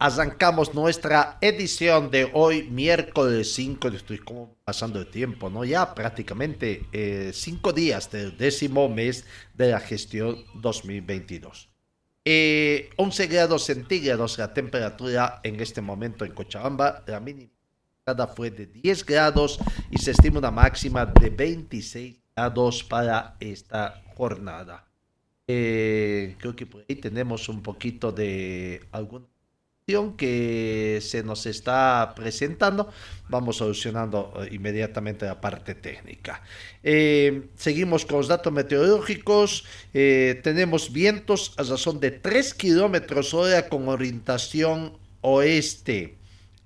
Arrancamos nuestra edición de hoy, miércoles 5, estoy como pasando el tiempo, ¿no? Ya prácticamente eh, cinco días del décimo mes de la gestión 2022. Eh, 11 grados centígrados la temperatura en este momento en Cochabamba, la mínima fue de 10 grados y se estima una máxima de 26 grados para esta jornada. Eh, creo que por ahí tenemos un poquito de que se nos está presentando, vamos solucionando eh, inmediatamente la parte técnica. Eh, seguimos con los datos meteorológicos. Eh, tenemos vientos a razón de 3 kilómetros hora con orientación oeste.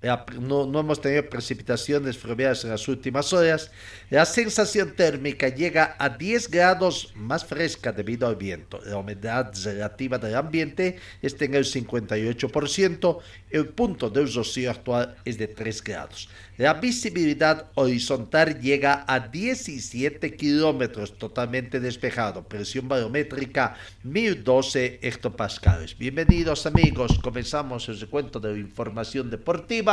No, no, hemos tenido precipitaciones fluviales en las últimas horas. La sensación térmica llega a 10 grados más fresca debido al viento. La humedad relativa del ambiente está en el 58%. El punto de rocío actual es de 3 grados. La visibilidad horizontal llega a 17 kilómetros, totalmente despejado. Presión barométrica 1012 hectopascales. Bienvenidos amigos, comenzamos el recuento de la información deportiva.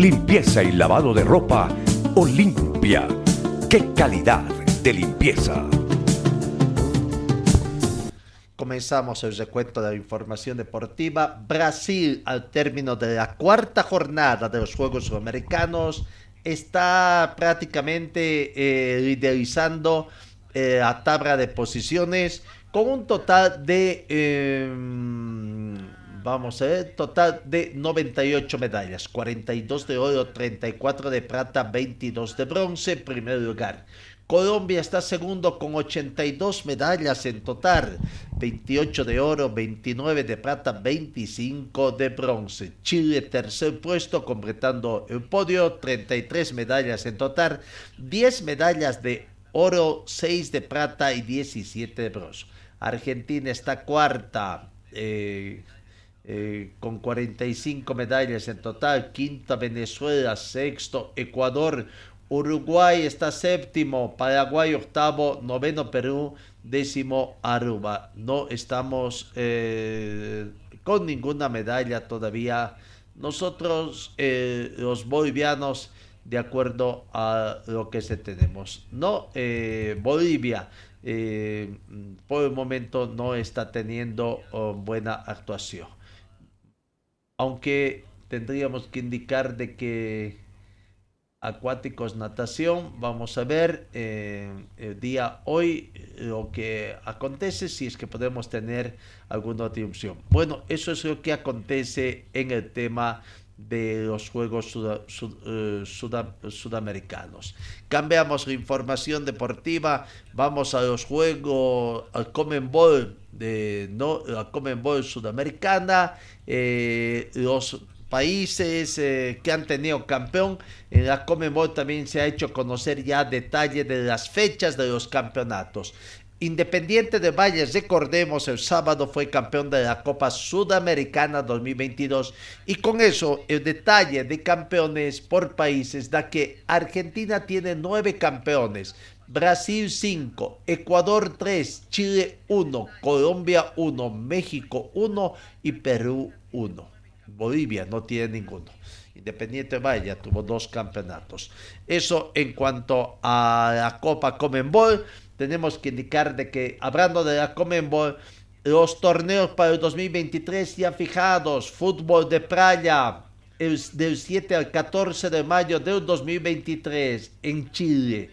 Limpieza y lavado de ropa Olimpia. ¡Qué calidad de limpieza! Comenzamos el recuento de la información deportiva. Brasil, al término de la cuarta jornada de los Juegos Sudamericanos, está prácticamente eh, liderizando eh, la tabla de posiciones con un total de, em, vamos a ver, total de 98 medallas, 42 de oro, 34 de plata, 22 de bronce, primer lugar. Colombia está segundo con 82 medallas en total, 28 de oro, 29 de plata, 25 de bronce. Chile tercer puesto completando el podio, 33 medallas en total, 10 medallas de oro, 6 de plata y 17 de bronce. Argentina está cuarta. Eh, eh, con 45 medallas en total, quinta Venezuela, sexto Ecuador, Uruguay está séptimo, Paraguay octavo, noveno Perú, décimo Aruba. No estamos eh, con ninguna medalla todavía. Nosotros, eh, los bolivianos, de acuerdo a lo que se tenemos. No, eh, Bolivia por el momento no está teniendo oh, buena actuación. Aunque tendríamos que indicar de que acuáticos natación. Vamos a ver eh, el día hoy lo que acontece, si es que podemos tener alguna otra opción. Bueno, eso es lo que acontece en el tema de los Juegos eh, Sudamericanos. Cambiamos la información deportiva, vamos a los Juegos, al Common de, no, Sudamericana, eh, los países eh, que han tenido campeón. En la Comebol también se ha hecho conocer ya detalle de las fechas de los campeonatos. Independiente de Valles, recordemos, el sábado fue campeón de la Copa Sudamericana 2022 y con eso el detalle de campeones por países da que Argentina tiene nueve campeones, Brasil 5, Ecuador 3, Chile 1, Colombia 1, México 1 y Perú 1. Bolivia no tiene ninguno. Independiente Valle tuvo dos campeonatos. Eso en cuanto a la Copa Comenbol tenemos que indicar de que, hablando de la Comenbol, los torneos para el 2023 ya fijados, fútbol de playa, del 7 al 14 de mayo del 2023 en Chile.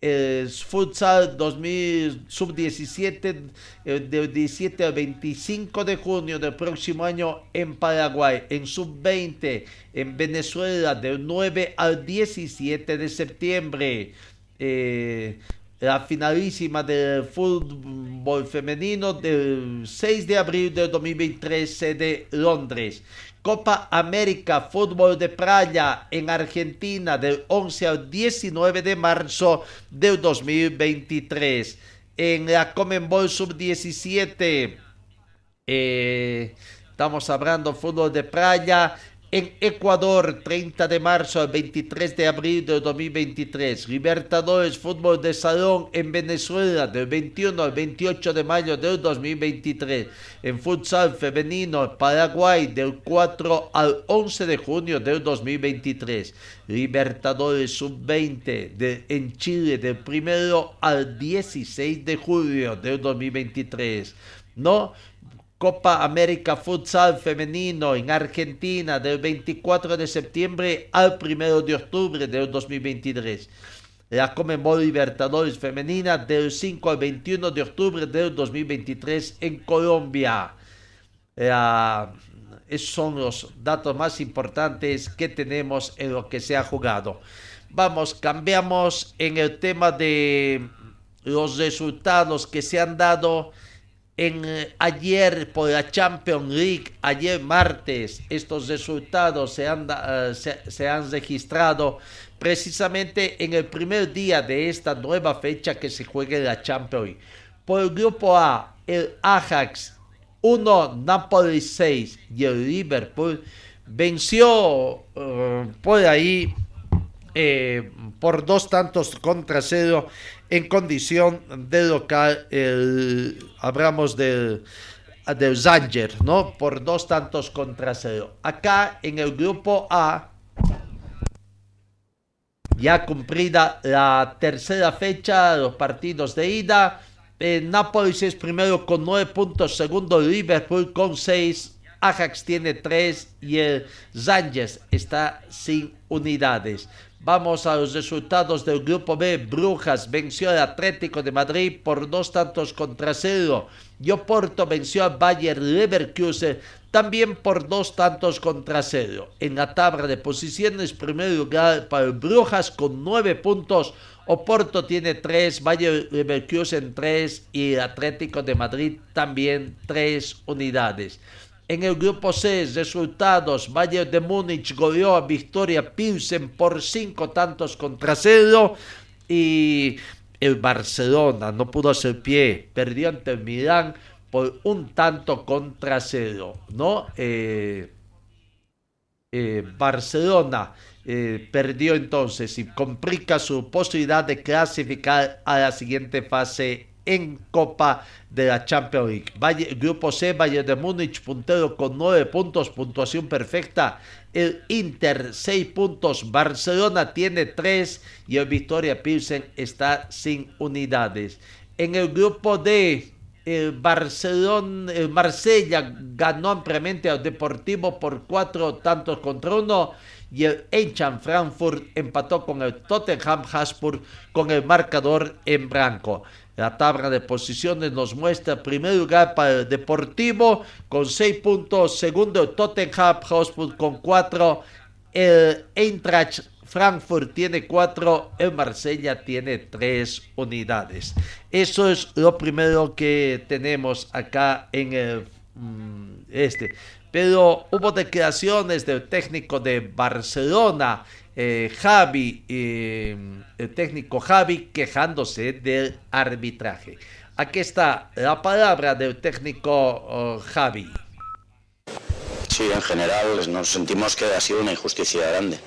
El futsal 2000 sub-17 del 17 al 25 de junio del próximo año en Paraguay, en sub-20 en Venezuela del 9 al 17 de septiembre. Eh, la finalísima del fútbol femenino del 6 de abril de 2023 de Londres. Copa América Fútbol de Playa en Argentina del 11 al 19 de marzo del 2023. En la Comenbol Sub-17 eh, estamos hablando fútbol de playa en Ecuador, 30 de marzo al 23 de abril de 2023. Libertadores Fútbol de Salón en Venezuela, del 21 al 28 de mayo del 2023. En Futsal Femenino, Paraguay, del 4 al 11 de junio del 2023. Libertadores Sub-20 en Chile, del 1 al 16 de julio del 2023. No, Copa América Futsal Femenino en Argentina del 24 de septiembre al 1 de octubre del 2023. La Comembol Libertadores Femenina del 5 al 21 de octubre del 2023 en Colombia. esos son los datos más importantes que tenemos en lo que se ha jugado. Vamos, cambiamos en el tema de los resultados que se han dado en eh, ayer por la Champions League, ayer martes, estos resultados se han, eh, se, han registrado precisamente en el primer día de esta nueva fecha que se juega en la Champions League. Por el grupo A, el Ajax 1, Napoli 6 y el Liverpool venció eh, por ahí por dos tantos contra cero en condición de local, el, hablamos del, del Zanger, ¿no? Por dos tantos contra cero. Acá en el grupo A, ya cumplida la tercera fecha, los partidos de ida, el Nápoles es primero con nueve puntos, segundo Liverpool con seis, Ajax tiene tres y el Zangers está sin unidades. Vamos a los resultados del grupo B. Brujas venció al Atlético de Madrid por dos tantos contra cero. Y Oporto venció al Bayer Leverkusen también por dos tantos contra cero. En la tabla de posiciones, primer lugar para Brujas con nueve puntos. Oporto tiene tres, Bayer Leverkusen tres y Atlético de Madrid también tres unidades. En el grupo C, resultados, Bayern de Múnich goleó a Victoria Pilsen por cinco tantos contra cero y el Barcelona no pudo hacer pie, perdió ante el Milán por un tanto contra cero, ¿no? Eh, eh, Barcelona eh, perdió entonces y complica su posibilidad de clasificar a la siguiente fase en Copa de la Champions League. grupo C, Bayern de Múnich, puntero con nueve puntos, puntuación perfecta. El Inter, seis puntos. Barcelona tiene tres y el Victoria Pilsen está sin unidades. En el grupo D, el Barcelona, el Marsella ganó ampliamente al Deportivo por cuatro tantos contra uno y el Eintracht Frankfurt empató con el Tottenham Hotspur con el marcador en blanco. La tabla de posiciones nos muestra primer lugar para el Deportivo con seis puntos, segundo Tottenham Hotspur con cuatro, el Eintracht Frankfurt tiene cuatro, el Marsella tiene tres unidades. Eso es lo primero que tenemos acá en el mm, este. Pero hubo declaraciones del técnico de Barcelona eh, Javi, eh, el técnico Javi, quejándose del arbitraje. Aquí está la palabra del técnico oh, Javi. Sí, en general nos sentimos que ha sido una injusticia grande.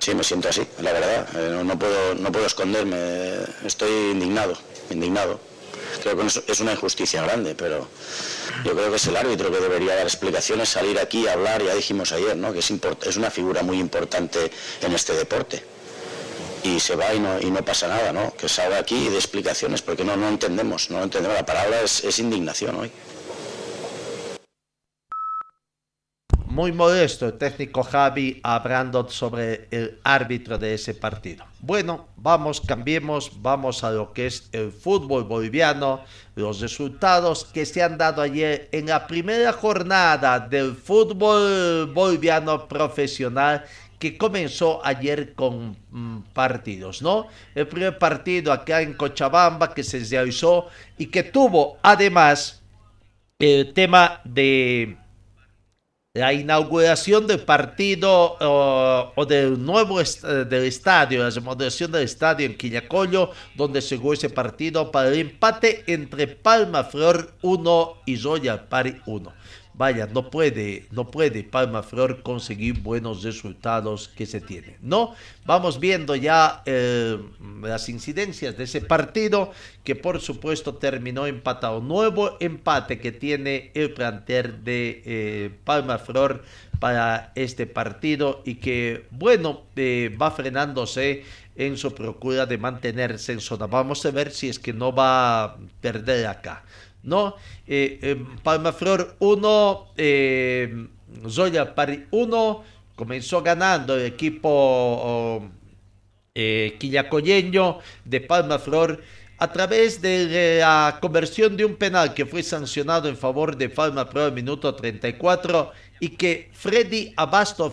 Sí, me siento así, la verdad. Eh, no, puedo, no puedo esconderme. Estoy indignado, indignado. Es una injusticia grande, pero yo creo que es el árbitro que debería dar explicaciones, salir aquí a hablar, ya dijimos ayer, ¿no? que es, es una figura muy importante en este deporte. Y se va y no, y no pasa nada, ¿no? Que salga aquí y dé explicaciones, porque no, no entendemos, no entendemos. La palabra es indignación hoy. Muy modesto el técnico Javi hablando sobre el árbitro de ese partido. Bueno, vamos, cambiemos, vamos a lo que es el fútbol boliviano, los resultados que se han dado ayer en la primera jornada del fútbol boliviano profesional que comenzó ayer con mm, partidos, ¿no? El primer partido acá en Cochabamba que se realizó y que tuvo además el tema de la inauguración del partido o del nuevo del estadio, la remodelación del estadio en Quillacollo, donde se jugó ese partido para el empate entre Palma Flor 1 y Royal Party 1 vaya, no puede, no puede Palma Flor conseguir buenos resultados que se tienen. No, vamos viendo ya eh, las incidencias de ese partido que por supuesto terminó empatado. Nuevo empate que tiene el planter de eh, Palma Flor para este partido y que bueno eh, va frenándose en su procura de mantenerse en zona. Vamos a ver si es que no va a perder acá. ¿No? Eh, eh, Palmaflor 1, eh, Zoya Pari 1, comenzó ganando el equipo eh, quillacoyeño de Palmaflor a través de la conversión de un penal que fue sancionado en favor de Palma Pro minuto 34 y que Freddy Abasto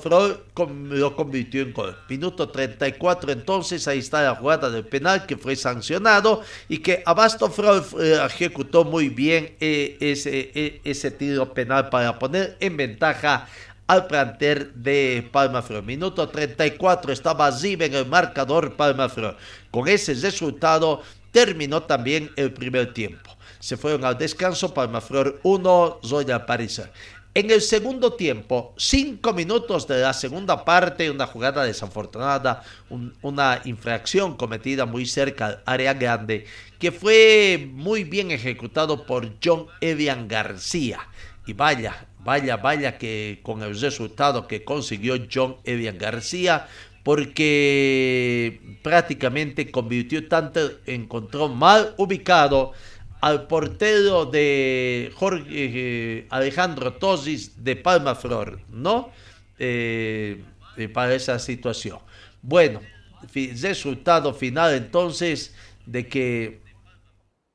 lo convirtió en gol. Minuto 34 entonces, ahí está la jugada del penal que fue sancionado y que Abasto eh, ejecutó muy bien eh, ese, eh, ese tiro penal para poner en ventaja al planter de Palma Minuto 34 estaba Zive en el marcador Palma Con ese resultado terminó también el primer tiempo. Se fueron al descanso Palmaflor 1, Zoya París. En el segundo tiempo, cinco minutos de la segunda parte, una jugada desafortunada, una infracción cometida muy cerca al área grande, que fue muy bien ejecutado por John Evian García. Y vaya, vaya, vaya que con el resultado que consiguió John Evian García, porque prácticamente convirtió tanto, encontró mal ubicado al portero de Jorge eh, Alejandro Tosis de Palma Flor, ¿no? Eh, eh, para esa situación. Bueno, resultado final entonces de que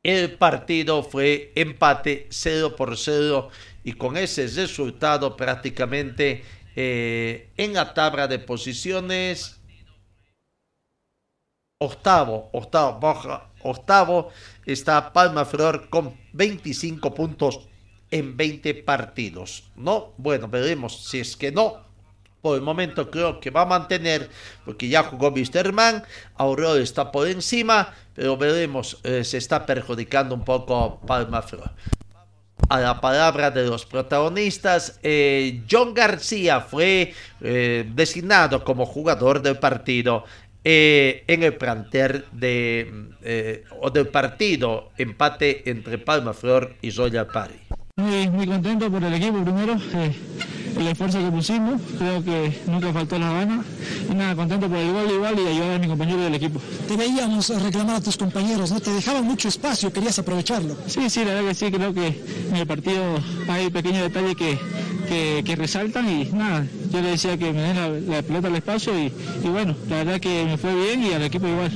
el partido fue empate 0 por 0 y con ese resultado prácticamente eh, en la tabla de posiciones. Octavo, octavo, octavo está Palma Flor con 25 puntos en 20 partidos. ¿No? Bueno, veremos si es que no. Por el momento creo que va a mantener, porque ya jugó Man, Aurora está por encima, pero veremos, eh, se está perjudicando un poco Palma Flor a la palabra de los protagonistas. Eh, John García fue eh, designado como jugador del partido eh, en el planter de, o del partido empate entre Palma Flor y Party. Muy, muy contento por el equipo primero el esfuerzo que pusimos, creo que nunca faltó la gana. Y nada, contento por el gol igual y ayudar a mi compañero del equipo. Te veíamos reclamar a tus compañeros, ¿no? Te dejaban mucho espacio, querías aprovecharlo. Sí, sí, la verdad que sí, creo que en el partido hay pequeños detalles que, que, resaltan y nada, yo le decía que me den la, pelota al espacio y, y bueno, la verdad que me fue bien y al equipo igual.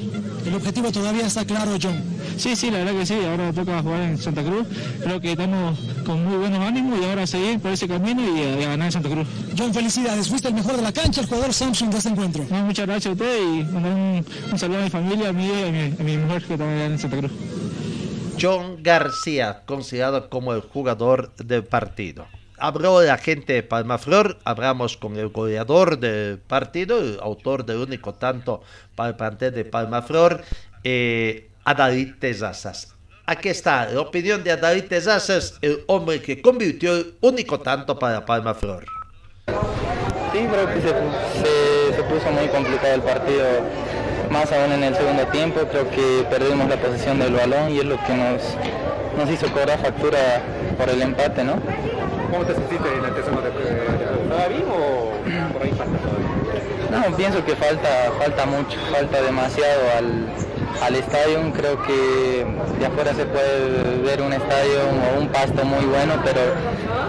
El objetivo todavía está claro, John. Sí, sí, la verdad que sí, ahora toca jugar en Santa Cruz, creo que estamos con muy buenos ánimos y ahora seguir por ese camino y a, ganar en Santa Cruz. John, felicidades, fuiste el mejor de la cancha, el jugador Samsung de este encuentro. muchas gracias a usted y un, un, saludo a mi familia, a mí y a mi, a mi mujer que también en Santa Cruz. John García, considerado como el jugador del partido. Habló la gente de Palmaflor, hablamos con el goleador del partido, el autor del único tanto para el plantel de Palmaflor, eh, a David Tezazas. Aquí está la opinión de David Tezazas, el hombre que convirtió el único tanto para Palma Flor. Sí, creo que se, se, se puso muy complicado el partido más aún en el segundo tiempo, creo que perdimos la posición del balón y es lo que nos, nos hizo cobrar factura por el empate, ¿no? ¿Cómo te sentiste en el tercero de, ¿Estaba bien o por ahí falta todavía? No, pienso que falta, falta mucho, falta demasiado al, al estadio. Creo que de afuera se puede ver un estadio o un pasto muy bueno, pero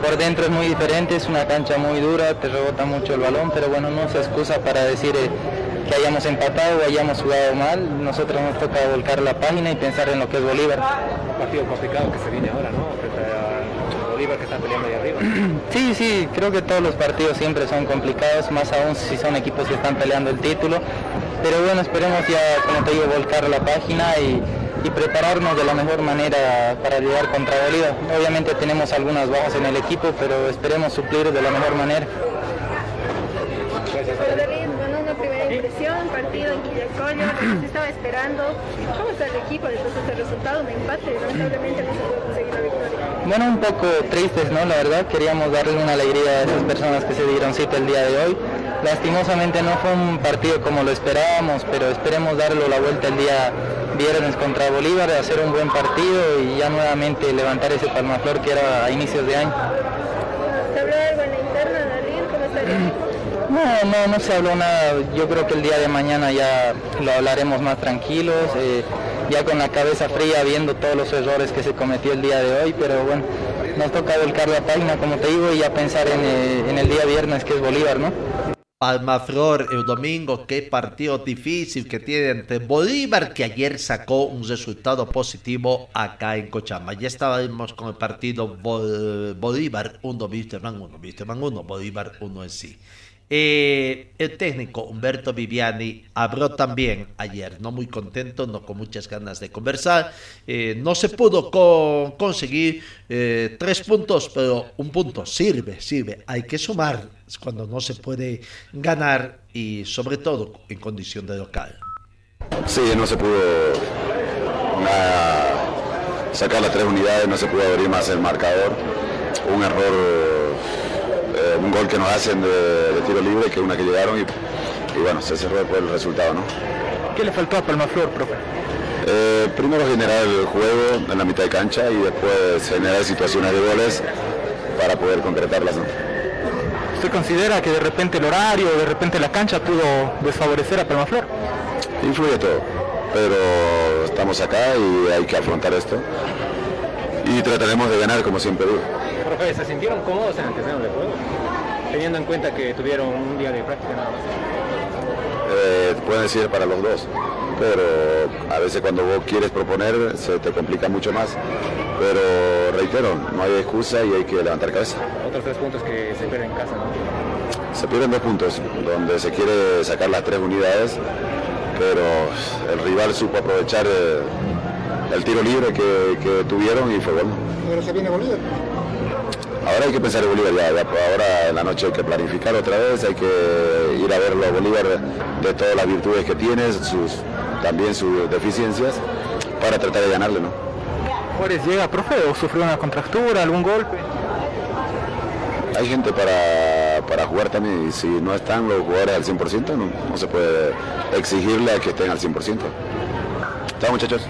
por dentro es muy diferente, es una cancha muy dura, te rebota mucho el balón, pero bueno, no se excusa para decir... Eh, que hayamos empatado o hayamos jugado mal, nosotros nos toca volcar la página y pensar en lo que es Bolívar. Un partido complicado que se viene ahora, ¿no? Bolívar que está peleando ahí arriba. Sí, sí, creo que todos los partidos siempre son complicados, más aún si son equipos que están peleando el título. Pero bueno, esperemos ya, como te digo, volcar la página y, y prepararnos de la mejor manera para llegar contra Bolívar. Obviamente tenemos algunas bajas en el equipo, pero esperemos suplir de la mejor manera. impresión, partido en Quillacollo, se estaba esperando. ¿Cómo está el equipo después de este resultado? Un empate, lamentablemente no se pudo conseguir la victoria. Bueno, un poco tristes, ¿no? La verdad, queríamos darle una alegría a esas personas que se dieron cita el día de hoy. Lastimosamente no fue un partido como lo esperábamos, pero esperemos darle la vuelta el día viernes contra Bolívar, hacer un buen partido y ya nuevamente levantar ese palmaflor que era a inicios de año. ¿Se habló algo en la interna, Dalil? ¿Cómo está el? No, no, no se habló nada. Yo creo que el día de mañana ya lo hablaremos más tranquilos, eh, ya con la cabeza fría, viendo todos los errores que se cometió el día de hoy, pero bueno, nos toca volcar la página, como te digo, y ya pensar en, eh, en el día viernes que es Bolívar, ¿no? Palmaflor el domingo, qué partido difícil que tiene entre Bolívar, que ayer sacó un resultado positivo acá en Cochama. Ya estábamos con el partido Bolívar 1, Wisterman 1, Wisterman 1, Bolívar 1 en sí. Eh, el técnico Humberto Viviani habló también ayer, no muy contento, no con muchas ganas de conversar. Eh, no se pudo conseguir eh, tres puntos, pero un punto sirve, sirve. Hay que sumar cuando no se puede ganar y sobre todo en condición de local. Sí, no se pudo sacar las tres unidades, no se pudo abrir más el marcador. Un error eh, un gol que nos hacen de, tiro libre, que una que llegaron y, bueno, se cerró después el resultado, ¿no? ¿Qué le faltó a Palmaflor, profe? Eh, primero generar el juego en la mitad de cancha y después generar situaciones de goles para poder concretarlas. ¿no? ¿Usted considera que de repente el horario, de repente la cancha pudo desfavorecer a Palmaflor? Influye todo, pero estamos acá y hay que afrontar esto y trataremos de ganar como siempre digo. Profe, ¿se sintieron cómodos en el terreno de juego? Teniendo en cuenta que tuvieron un día de práctica nada más. Eh, pueden decir para los dos, pero a veces cuando vos quieres proponer se te complica mucho más. Pero reitero, no hay excusa y hay que levantar cabeza. Otros tres puntos que se pierden en casa, ¿no? Se pierden dos puntos, donde se quiere sacar las tres unidades, pero el rival supo aprovechar eh, el tiro libre que, tuvieron y fue bueno. ¿Pero se viene Bolívar? Ahora hay que pensar en Bolívar ya, ahora en la noche hay que planificar otra vez, hay que ir a verlo a Bolívar de todas las virtudes que tiene, sus, también sus deficiencias, para tratar de ganarle, ¿no? ¿Juárez llega, profe, o sufrió una contractura, algún golpe? Hay gente para, para jugar también y si no están los jugadores al 100% no, no se puede exigirle a que estén al 100%. Chao muchachos.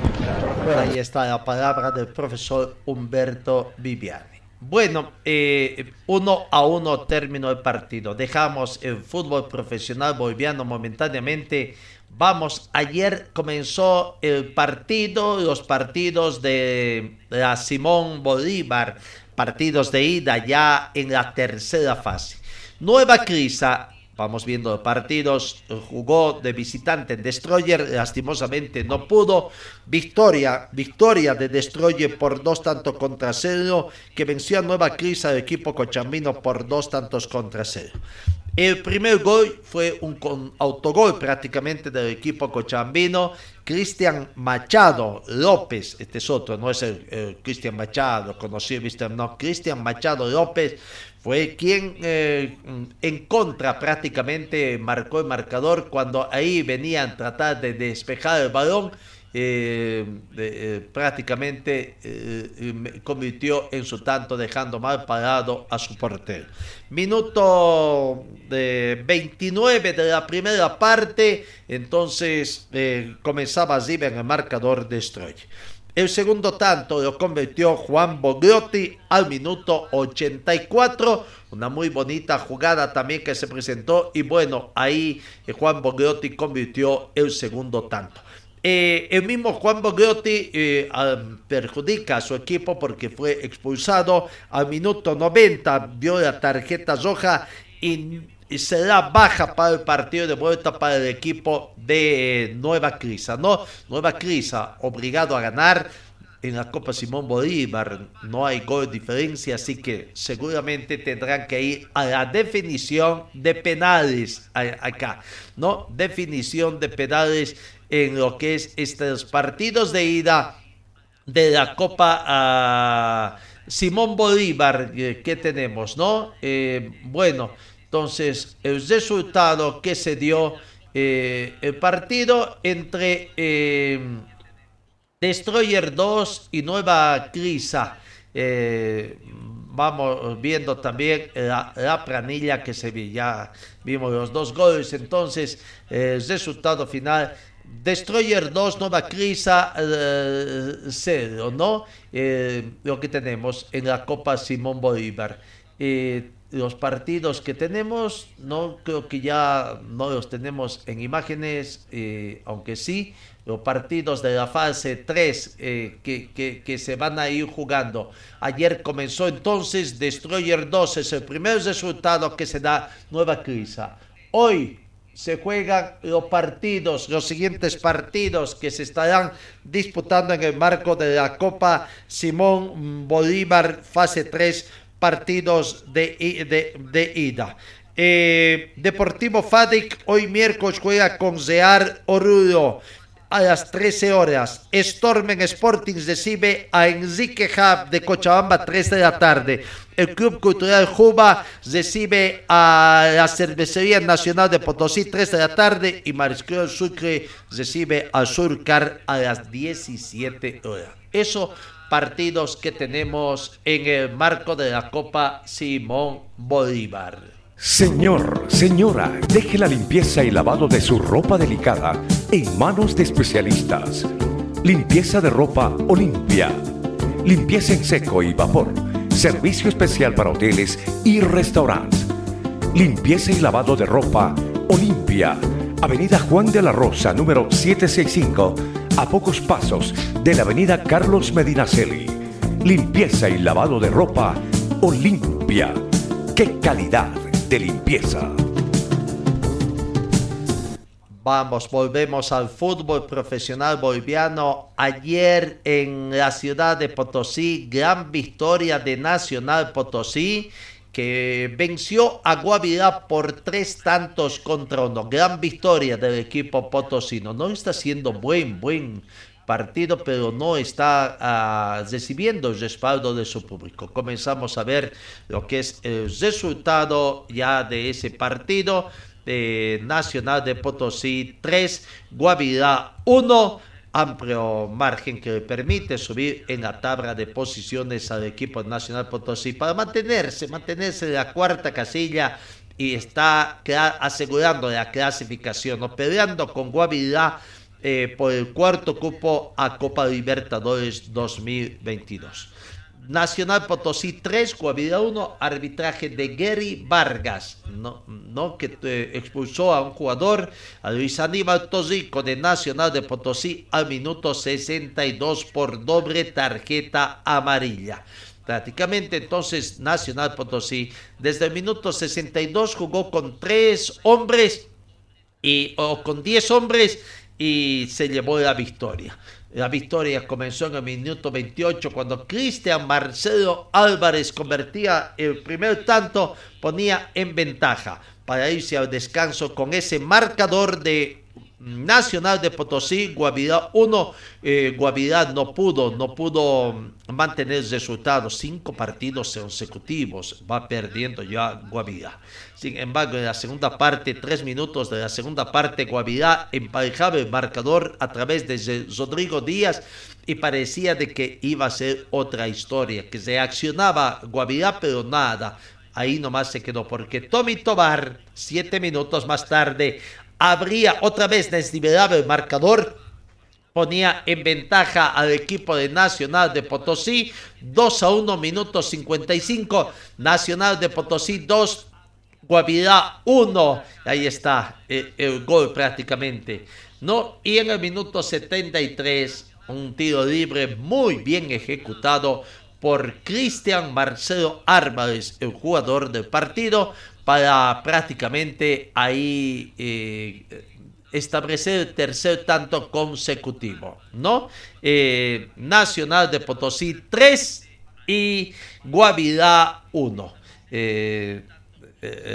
Ahí está la palabra del profesor Humberto Viviani. Bueno, eh, uno a uno terminó el partido. Dejamos el fútbol profesional boliviano momentáneamente. Vamos, ayer comenzó el partido, los partidos de la Simón Bolívar, partidos de ida ya en la tercera fase. Nueva Crisa Vamos viendo partidos. Jugó de visitante en Destroyer. Lastimosamente no pudo. Victoria, victoria de Destroyer por dos tantos contra cero. Que venció a Nueva Crisa del equipo cochambino por dos tantos contra cero. El primer gol fue un autogol prácticamente del equipo cochambino. Cristian Machado López, este es otro, no es el, Cristian Machado, conocido, no, Cristian Machado López fue quien eh, en contra prácticamente marcó el marcador cuando ahí venían a tratar de despejar el balón eh, eh, prácticamente convirtió en su tanto dejando mal parado a su portero. Minuto de 29 de la primera parte, entonces comenzaba así en el marcador de Stroy. El segundo tanto lo convirtió Juan Bogliotti al minuto 84. Una muy bonita jugada también que se presentó. Y bueno, ahí Juan Bogliotti convirtió el segundo tanto. Eh, el mismo Juan Bogliotti eh, perjudica a su equipo porque fue expulsado al minuto 90, vio la tarjeta roja y, se da baja para el partido de vuelta para el equipo de Nueva Crisa. ¿no? Nueva Crisa, obligado a ganar en la Copa Simón Bolívar, no hay gol diferencia, así que seguramente tendrán que ir a la definición de penales acá, ¿no? Definición de penales en lo que es estos partidos de ida de la Copa a Simón Bolívar eh, que tenemos, ¿no? Eh, bueno, entonces el resultado que se dio eh, el partido entre Destroyer 2 y Nueva Crisa. vamos viendo también la, la, planilla que se ve. Ya vimos los dos goles. Entonces, el resultado final Destroyer 2, Nova Crisa 0, eh, ¿no? Eh, lo que tenemos en la Copa Simón Bolívar. Eh, los partidos que tenemos, no creo que ya no los tenemos en imágenes, aunque sí, los partidos de la fase 3 que, que, se van a ir jugando. Ayer comenzó entonces Destroyer 2, es el primer resultado que se da Nueva Crisa. Hoy se juegan los partidos, los siguientes partidos que se estarán disputando en el marco de la Copa Simón Bolívar, fase 3, partidos de, de, ida. Eh, Deportivo Fadic hoy miércoles juega con Zear Oruro a las 13 horas. Stormen Sporting recibe a Enrique Hub de Cochabamba 3 de la tarde. El Club Cultural Juba recibe a la Cervecería Nacional de Potosí 3 de la tarde y Mariscal Sucre recibe al Surcar a las 17 horas. Eso partidos que tenemos en el marco de la Copa Simón Bolívar. Señor, señora, deje la limpieza y lavado de su ropa delicada en manos de especialistas. Limpieza de ropa Olimpia. Limpieza en seco y vapor. Servicio especial para hoteles y restaurantes. Limpieza y lavado de ropa Olimpia. Avenida Juan de la Rosa, número 765, a pocos pasos de la Avenida Carlos Medinaceli. Limpieza y lavado de ropa Olimpia. ¡Qué calidad! de limpieza. Vamos, volvemos al fútbol profesional boliviano. Ayer en la ciudad de Potosí, gran victoria de Nacional Potosí, que venció a Guavirá por tres tantos contra uno. Gran victoria del equipo potosino. No está siendo buen, buen partido, pero no está ah, recibiendo el respaldo de su público. Comenzamos a ver lo que es el resultado ya de ese partido. de Nacional de Potosí 3, Guavirá 1, amplio margen que le permite subir en la tabla de posiciones al equipo Nacional Potosí para mantenerse, mantenerse en la cuarta casilla y está asegurando la clasificación, o peleando con Guavirá eh, por el cuarto cupo a Copa Libertadores 2022. Nacional Potosí 3, Coahuila 1, arbitraje de Gary Vargas, no, no que eh, expulsó a un jugador, a Luis Aníbal Tosico de Nacional de Potosí al minuto 62 por doble tarjeta amarilla. Prácticamente entonces Nacional Potosí desde el minuto 62 jugó con tres hombres y, o con 10 hombres y se llevó la victoria. La victoria comenzó en el minuto 28 cuando Cristian Marcelo Álvarez convertía el primer tanto, ponía en ventaja. Para irse al descanso con ese marcador de Nacional de Potosí, Guavirá 1. Eh, Guavirá no pudo, no pudo mantener el resultado. Cinco partidos consecutivos va perdiendo ya Guavirá. Sin embargo, en la segunda parte, tres minutos de la segunda parte, Guavirá emparejaba el marcador a través de Rodrigo Díaz y parecía de que iba a ser otra historia, que se accionaba Guavirá, pero nada. Ahí nomás se quedó porque Tommy Tobar, siete minutos más tarde, habría otra vez desnivelado el marcador. Ponía en ventaja al equipo de Nacional de Potosí, 2 a 1, minutos 55. Nacional de Potosí 2, Guavirá 1. Ahí está el, el, gol prácticamente. ¿no? Y en el minuto 73, un tiro libre muy bien ejecutado por Cristian Marcelo Álvarez, el jugador del partido, para prácticamente ahí eh, establecer el tercer tanto consecutivo, ¿no? Eh, Nacional de Potosí 3 y Guavirá 1. Eh,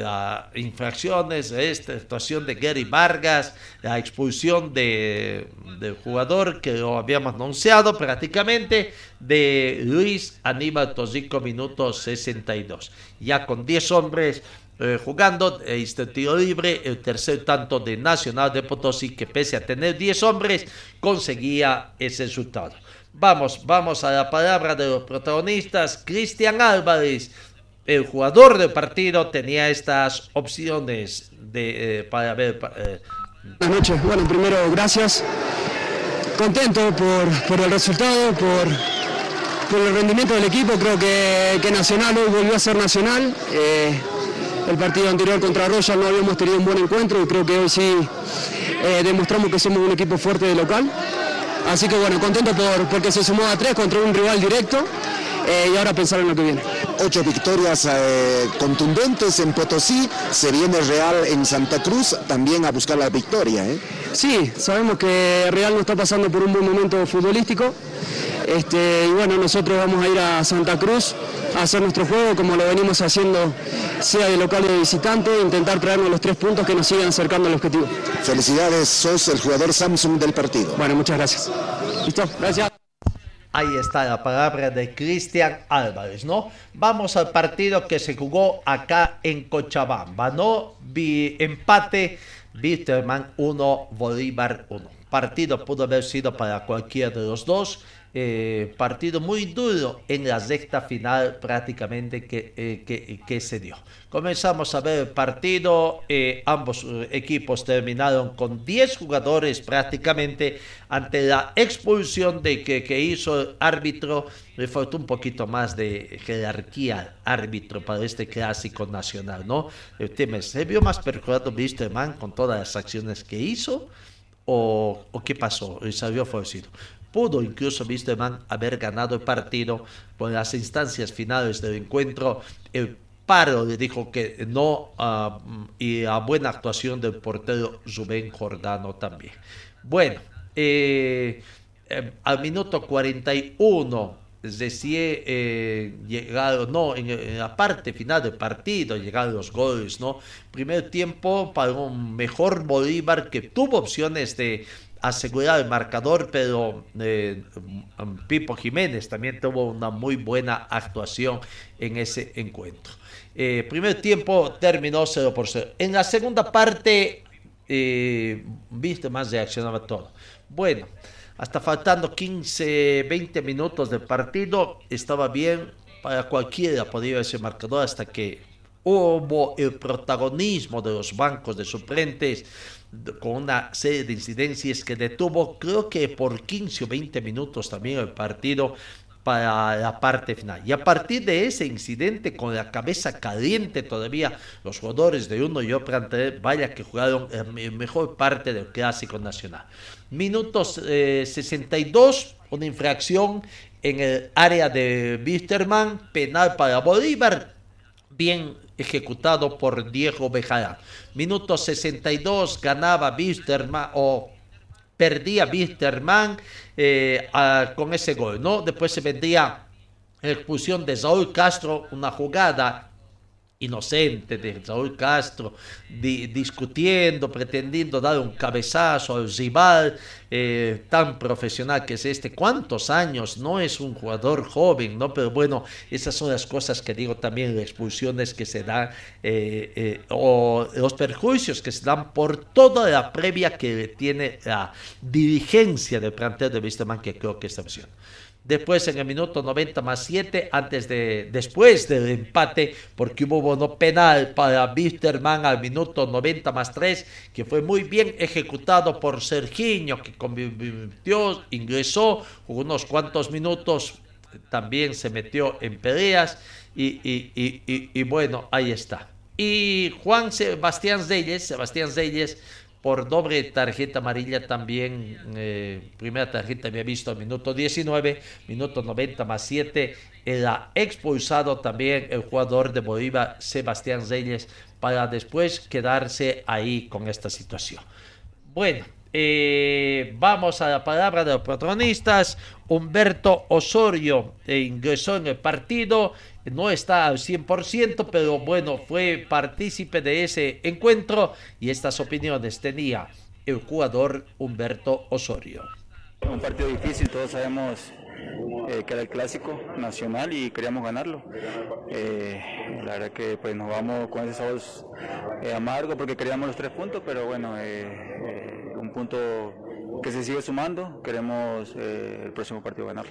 las infracciones, esta actuación de Gary Vargas, la expulsión de, del jugador que lo habíamos anunciado prácticamente, de Luis Aníbal Tosico, minuto 62. Ya con 10 hombres eh, jugando este tiro libre, el tercer tanto de Nacional de Potosí, que pese a tener 10 hombres, conseguía ese resultado. Vamos, vamos a la palabra de los protagonistas. Cristian Álvarez, el jugador del partido, tenía estas opciones de, eh, para ver. Eh. Buenas noches. Bueno, primero, gracias. Contento por, por el resultado, por, por, el rendimiento del equipo. Creo que, que Nacional hoy volvió a ser Nacional. Eh, el partido anterior contra Royal no habíamos tenido un buen encuentro y creo que hoy sí eh, demostramos que somos un equipo fuerte de local. Así que bueno, contento por, porque se sumó a tres contra un rival directo eh, y ahora pensar en lo que viene. Ocho victorias eh, contundentes en Potosí, se viene Real en Santa Cruz también a buscar la victoria. ¿eh? Sí, sabemos que Real no está pasando por un buen momento futbolístico. Este, y bueno, nosotros vamos a ir a Santa Cruz a hacer nuestro juego como lo venimos haciendo, sea de local o de visitante, intentar traernos los tres puntos que nos sigan acercando al objetivo. Felicidades, sos el jugador Samsung del partido. Bueno, muchas gracias. Listo, gracias. Ahí está la palabra de Cristian Álvarez, ¿no? Vamos al partido que se jugó acá en Cochabamba, ¿no? Vi, empate, Bitterman 1, Bolívar 1. Partido pudo haber sido para cualquiera de los dos. Eh, partido muy duro en la recta final prácticamente que, eh, que, se dio. Comenzamos a ver el partido, eh, ambos equipos terminaron con 10 jugadores prácticamente ante la expulsión de que, que hizo el árbitro, le faltó un poquito más de jerarquía al árbitro para este clásico nacional, ¿no? El tema ¿se vio más perjudicado Man con todas las acciones que hizo? ¿O, qué pasó? ¿Se vio favorecido? Pudo incluso Wisterman haber ganado el partido por las instancias finales del encuentro. El paro le dijo que no uh, y a buena actuación del portero Rubén Jordano también. Bueno, eh, eh, al minuto 41 recién eh, llegado, no, en, la parte final del partido llegaron los goles, ¿no? Primer tiempo para un mejor Bolívar que tuvo opciones de asegurar el marcador, pero eh, Pipo Jiménez también tuvo una muy buena actuación en ese encuentro. Eh, primer tiempo terminó 0 por 0. En la segunda parte, eh, viste, más reaccionaba todo. Bueno, hasta faltando 15, 20 minutos del partido, estaba bien para cualquiera podía ese marcador hasta que hubo el protagonismo de los bancos de suplentes con una serie de incidencias que detuvo creo que por 15 o 20 minutos también el partido para la parte final. Y a partir de ese incidente, con la cabeza caliente todavía, los jugadores de uno y otro vaya que jugaron en mejor parte del Clásico Nacional. Minutos eh, 62, una infracción en el área de Wisterman, penal para Bolívar, bien ejecutado por Diego Bejarán. Minuto 62 ganaba Wisterman o perdía Wisterman eh, con ese gol, ¿no? Después se vendría la expulsión de Saúl Castro, una jugada inocente de Raúl Castro, di- discutiendo, pretendiendo dar un cabezazo al rival eh, tan profesional que es este. ¿Cuántos años? No es un jugador joven, ¿no? Pero bueno, esas son las cosas que digo también, las expulsiones que se dan eh, eh, o los perjuicios que se dan por toda la previa que tiene la dirigencia del plantel de Wisterman, que creo que esta versión. Después en el minuto 90 más 7, antes de, después del empate, porque hubo bono penal para Wisterman al minuto 90 más 3, que fue muy bien ejecutado por Sergiño, que convirtió, ingresó, jugó unos cuantos minutos, también se metió en peleas, y, y- y- y- bueno, ahí está. Y Juan Sebastián Zeyes, Sebastián Zeyes, por doble tarjeta amarilla también, eh, primera tarjeta había visto minuto 19, minuto 90 más 7, era expulsado también el jugador de Bolívar, Sebastián Zeyes, para después quedarse ahí con esta situación. Bueno, eh, vamos a la palabra de los protagonistas. Humberto Osorio eh, ingresó en el partido, no está al 100%, pero bueno, fue partícipe de ese encuentro y estas opiniones tenía el jugador Humberto Osorio. Un partido difícil, todos sabemos eh, que era el clásico nacional y queríamos ganarlo. Eh, la verdad que pues nos vamos con ese sabor eh, amargo porque queríamos los tres puntos, pero bueno, un punto que se sigue sumando, queremos eh, el próximo partido ganarlo.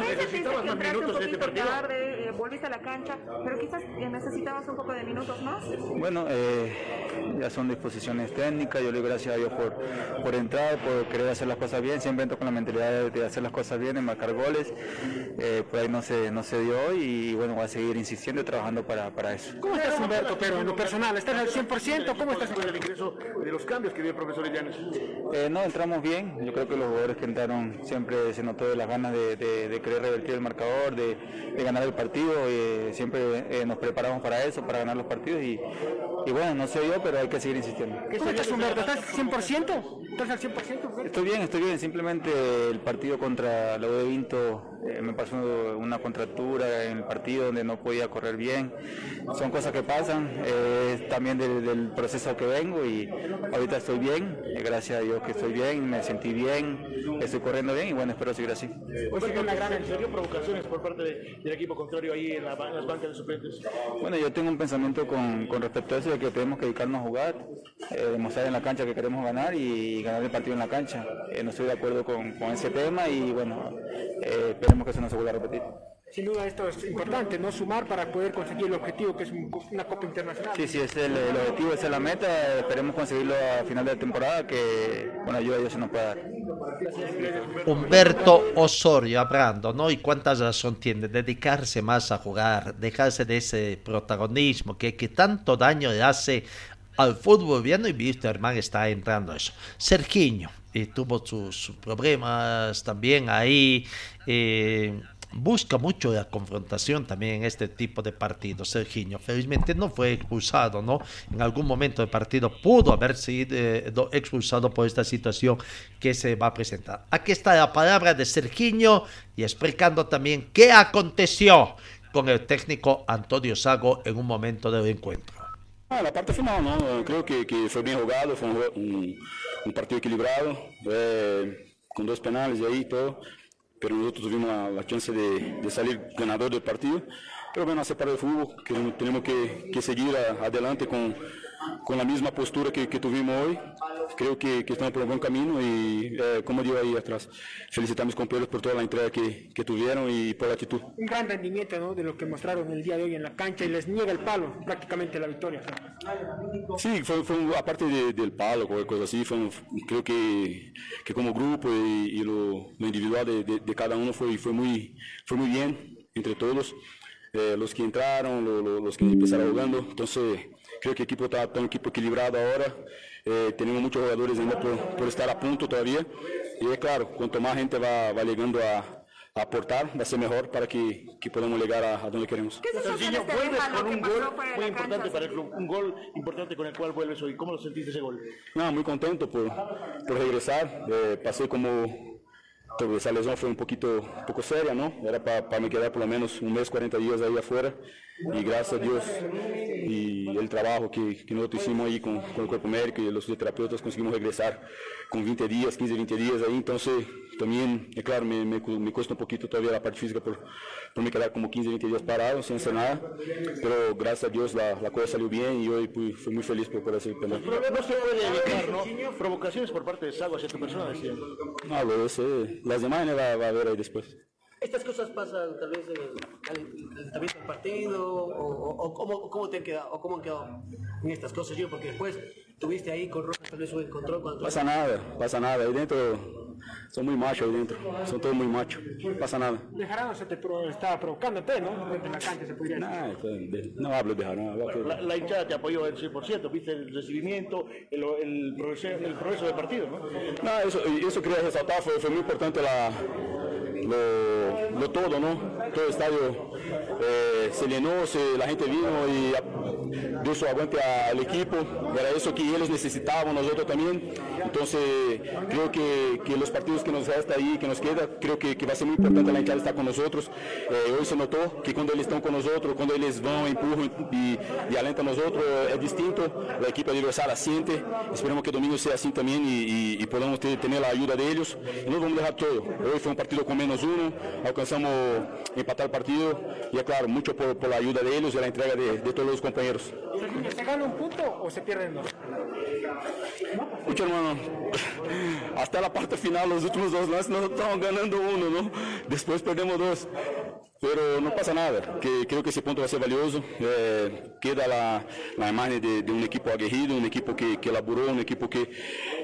necesitabas más minutos en este partido? Tarde, eh, volviste a la cancha, pero quizás eh, necesitabas un poco de minutos más. Bueno, eh, ya son disposiciones técnicas, yo le doy gracias a Dios por, por entrar, por querer hacer las cosas bien, siempre entro con la mentalidad de, de hacer las cosas bien, de marcar goles, eh, por ahí no se, no se dio y bueno, voy a seguir insistiendo y trabajando para, para eso. ¿Cómo estás, Humberto? Pero en lo personal, ¿estás al 100%? ¿Cómo estás con el ingreso de los cambios que dio el profesor Illanes? Eh, no, entramos bien. Yo creo que los jugadores que entraron siempre se notó de las ganas de, de- de querer revertir el marcador, de, de ganar el partido. eh, siempre eh, nos preparamos para eso, para ganar los partidos. Y, y bueno, no se dio, pero hay que seguir insistiendo. ¿Cómo estás, Humberto? ¿Estás 100%? ¿Estás al 100%? Humberto? Estoy bien, estoy bien. Simplemente el partido contra la U de Vinto eh, me pasó una contractura en el partido donde no podía correr bien. Son cosas que pasan, eh, también del, del proceso que vengo y ahorita estoy bien. gracias a Dios que estoy bien, me sentí bien, estoy corriendo bien y bueno, espero seguir así. Hoy se dio una gran en serio provocaciones por parte de- del equipo contrario ahí en, la ba- en las bancas de suplentes. Bueno, yo tengo un pensamiento con, con respecto a eso de que tenemos que dedicarnos a jugar, eh, demostrar en la cancha que queremos ganar y ganar el partido en la cancha. Eh, no estoy de acuerdo con, con ese tema y bueno, eh, esperemos que eso no se vuelva a repetir. Sin duda esto es importante, ¿no? Sumar para poder conseguir el objetivo que es un- una Copa Internacional. Sí, sí, ese es el, el objetivo, esa es la meta, esperemos conseguirlo a final de temporada, que bueno, ayuda a Dios se nos pueda dar. Humberto Osorio hablando, ¿no? Y cuánta razón tiene, dedicarse más a jugar, dejarse de ese protagonismo que, que tanto daño le hace al fútbol boliviano y Wisterman está entrando a eso. Sergiño, y tuvo sus, sus problemas también ahí, eh, busca mucho la confrontación también en este tipo de partidos. Sergiño, felizmente no fue expulsado, ¿no? En algún momento del partido pudo haber sido eh, do- expulsado por esta situación que se va a presentar. Aquí está la palabra de Sergiño y explicando también qué aconteció con el técnico Antonio Sago en un momento del encuentro. Ah, la parte final, ¿no? Creo que, que fue bien jugado, fue un, jue- un- un partido equilibrado, con dos penales y ahí todo, pero nosotros tuvimos la, chance de, salir ganador del partido. Pero bueno, hace parte del fútbol, que tenemos que, seguir adelante con, con la misma postura que, que tuvimos hoy. Creo que, que estamos por un buen camino y, eh, como digo ahí atrás, felicitar a mis compañeros por toda la entrega que, que tuvieron y por la actitud. Un gran rendimiento ¿no? de lo que mostraron el día de hoy en la cancha y les niega el palo prácticamente la victoria. Sí, fue, fue aparte de- del palo, cualquier cosa así, fue creo que, que como grupo y, y lo, lo individual de, de- de cada uno fue, fue, muy, fue muy bien entre todos. Eh, los que entraron, lo- lo- los que empezaron jugando. Entonces, creo que el equipo está, un equipo equilibrado ahora. Eh, tenemos muchos jugadores ainda por, por estar a punto todavía. Y es claro, cuanto más gente va, va llegando a, a aportar, va a ser mejor para que, que podamos llegar a, a donde queremos. Serginho, vuelves con un gol muy importante para el club, un gol importante con el cual vuelves hoy. ¿Cómo lo sentiste ese gol? No, muy contento por, por regresar. Eh, pasé como. esa lesión fue un poquito un poco seria, ¿no? Era para me quedar por lo menos un mes, 40 días ahí afuera. Y gracias a Dios y el trabajo que, que nosotros hicimos ahí con, con, el cuerpo médico y los terapeutas conseguimos regresar con 20 días, 15, 20 días ahí, entonces también, es claro, me, me, me, cuesta un poquito todavía la parte física por, por me quedar como 15, 20 días parado sin hacer nada, pero gracias a Dios la, la cosa salió bien y hoy pues, fui muy feliz por poder hacer pelear. No se puede evitar, ¿no? Provocaciones por parte de Sago hacia tu persona, decían. No, lo sé, las demás va, va a ver ahí después. ¿Estas cosas pasan tal vez en el partido? ¿O, cómo, cómo, te han quedado, o cómo han quedado en estas cosas? Yo, porque después tuviste ahí con Rojas tal vez un encontrón. Cuando pasa nada, pasa nada. Ahí dentro son muy machos, ahí dentro. Son todos muy machos. No pasa nada. Dejarán se te pro, estaba provocándote, ¿no? Desde la cancha se podría decir. No, no hablo de Jarán. La, la, hinchada te apoyó al 100%. Viste el recibimiento, el, el, progreso, el progreso del partido, ¿no? No, eso, eso quería resaltar. Fue, fue muy importante la lo, lo, todo, ¿no? Todo el estadio eh, se llenó, se, la gente vino y dio su aguante al equipo, era eso que ellos necesitaban, nosotros también. Entonces, creo que, que los partidos que nos hasta ahí, que nos queda, creo que, que va a ser muy importante la hinchada estar con nosotros. Eh, hoy se notó que cuando ellos están con nosotros, cuando ellos van, empujan y, y alentan a nosotros, es distinto. La equipa de Sala siente. Esperemos que domingo sea así también y, y, y podamos ter, tener la ayuda de ellos. Y nos vamos a dejar todo. Hoy fue un partido con menos uno, alcanzamos empatar el partido y es claro, mucho por, por, la ayuda de ellos y la entrega de, de todos los compañeros. ¿Se gana un punto o se pierden dos? Mucho hermano, hasta la parte final, los últimos dos lances, nos estamos ganando uno, ¿no? Después perdemos dos. Pero no pasa nada, que creo que ese punto va a ser valioso. Eh, queda la, la imagen de, de, un equipo aguerrido, un equipo que, que elaboró, un equipo que,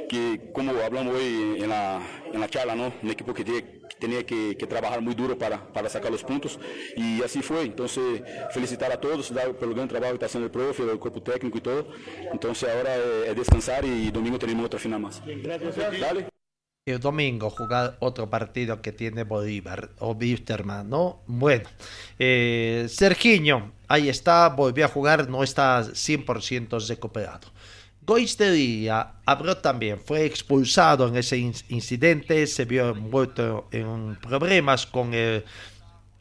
que, como hablamos hoy en la, en la charla, ¿no? un equipo que tiene, tenía que, que, trabajar muy duro para, para sacar los puntos y así fue. Entonces, felicitar a todos por el gran trabajo que está haciendo el profe, el cuerpo técnico y todo. Entonces, ahora es, es descansar y domingo tenemos otra final más. Gracias. Dale el domingo jugar otro partido que tiene Bolívar o Wisterman, ¿no? Bueno, eh, Sergiño, ahí está, volvió a jugar, no está 100% recuperado. Goistería abrió también, fue expulsado en ese incidente, se vio envuelto en problemas con el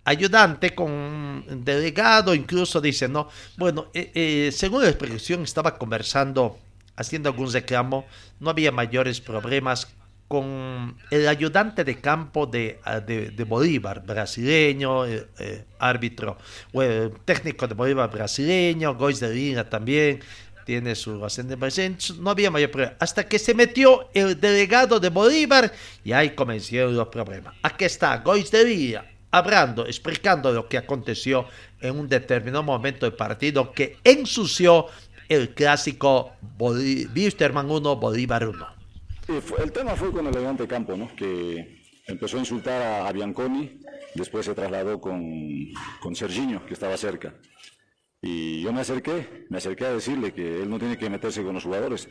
ayudante, con delegado, incluso dice, no, bueno, eh, eh, según la expresión estaba conversando, haciendo algún reclamo, no había mayores problemas con el ayudante de campo de, de, de Bolívar, brasileño, eh, eh, árbitro, bueno, técnico de Bolívar brasileño, Gois de Lina también, tiene su ascendencia, no había mayor problema. Hasta que se metió el delegado de Bolívar y ahí comenzaron los problemas. Aquí está Gois de Lina hablando, explicando lo que aconteció en un determinado momento del partido que ensució el clásico Wisterman 1, Bolívar 1. El tema fue con el elegante campo, ¿no? Que empezó a insultar a, Bianconi, después se trasladó con, con Serginho, que estaba cerca. Y yo me acerqué, me acerqué a decirle que él no tiene que meterse con los jugadores.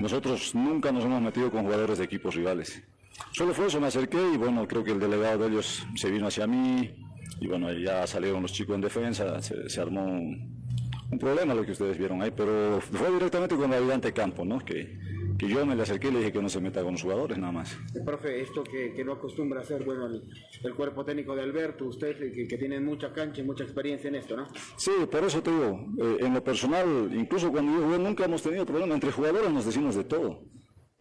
Nosotros nunca nos hemos metido con jugadores de equipos rivales. Solo fue eso, me acerqué y bueno, creo que el delegado de ellos se vino hacia mí y bueno, ya salieron los chicos en defensa, se, armó un, problema lo que ustedes vieron ahí, pero fue directamente con el ayudante campo, ¿no? Que, que yo me le acerqué y le dije que no se meta con los jugadores nada más. El profe, esto que, que no acostumbra hacer, bueno, el, el, cuerpo técnico de Alberto, usted que, que tiene mucha cancha y mucha experiencia en esto, ¿no? Sí, por eso te digo, eh, en lo personal, incluso cuando yo jugué nunca hemos tenido problema, entre jugadores nos decimos de todo,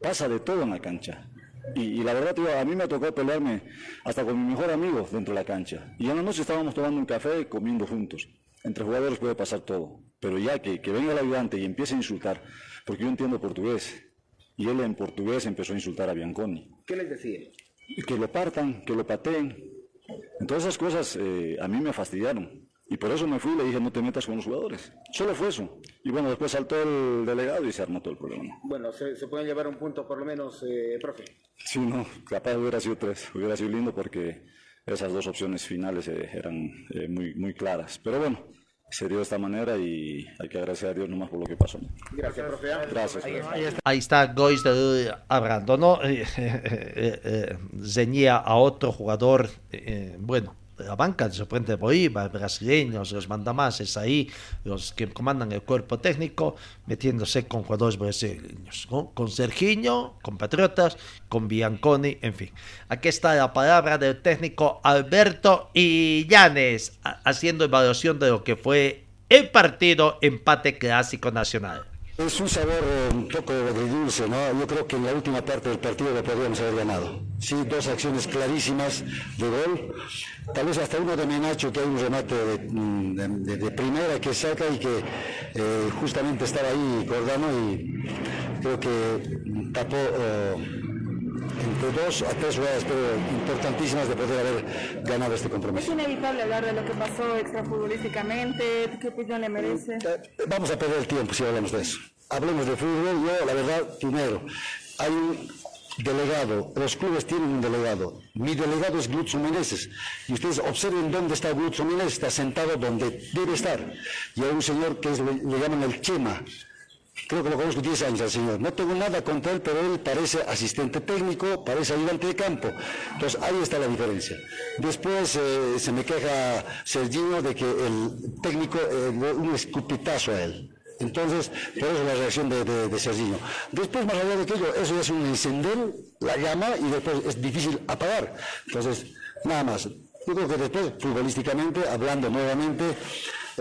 pasa de todo en la cancha. Y, y, la verdad, tío, a mí me tocó pelearme hasta con mi mejor amigo dentro de la cancha. Y en la noche estábamos tomando un café comiendo juntos. Entre jugadores puede pasar todo. Pero ya que, que venga el ayudante y empiece a insultar, porque yo entiendo portugués, y él en portugués empezó a insultar a Bianconi. ¿Qué les decía? Que lo partan, que lo pateen. Entonces esas cosas eh, a mí me fastidiaron. Y por eso me fui y le dije, no te metas con los jugadores. Solo fue eso. Y bueno, después saltó el delegado y se armó todo el problema. Bueno, se, se pueden llevar un punto por lo menos, eh, profe. Sí, no, capaz hubiera sido tres. Hubiera sido lindo porque esas dos opciones finales eh, eran eh, muy, muy claras. Pero bueno, se dio de esta manera y hay que agradecer a Dios nomás por lo que pasó. Gracias, profe. Gracias. Ahí está, Ahí está Gois de hablando, ¿no? Eh, eh, eh, Zeñía a otro jugador, eh, bueno, la banca de suplente de Bolívar, brasileños, los mandamases ahí, los que comandan el cuerpo técnico, metiéndose con jugadores brasileños, con Serginho, con Patriotas, con Bianconi, en fin. Aquí está la palabra del técnico Alberto Illanes, haciendo evaluación de lo que fue el partido empate clásico nacional. Es un sabor eh, un poco dulce, ¿no? Yo creo que en la última parte del partido lo podríamos haber ganado. Sí, dos acciones clarísimas de gol. Tal vez hasta uno de Menacho, que hay un remate de, de, primera que saca y que eh, justamente estaba ahí Cordano y creo que tapó eh, entre dos a tres jugadas pero importantísimas de poder haber ganado este compromiso. Es inevitable hablar de lo que pasó extrafutbolísticamente, ¿qué opinión le merece? Vamos a perder el tiempo si hablamos de eso. Hablemos de fútbol, yo la verdad, primero, hay un delegado, los clubes tienen un delegado. Mi delegado es Glutzo Meneses. Y ustedes observen dónde está Glutzo Meneses, está sentado donde debe estar. Y hay un señor que le, llaman el Chema. Creo que lo conozco 10 años al señor. No tengo nada contra él, pero él parece asistente técnico, parece ayudante de campo. Entonces ahí está la diferencia. Después eh, se me queja Sergino de que el técnico, eh, un escupitazo a él. Entonces, por eso la reacción de, de, Después, más allá de aquello, eso es un encender la llama y después es difícil apagar. Entonces, nada más. Yo creo que después, futbolísticamente, hablando nuevamente,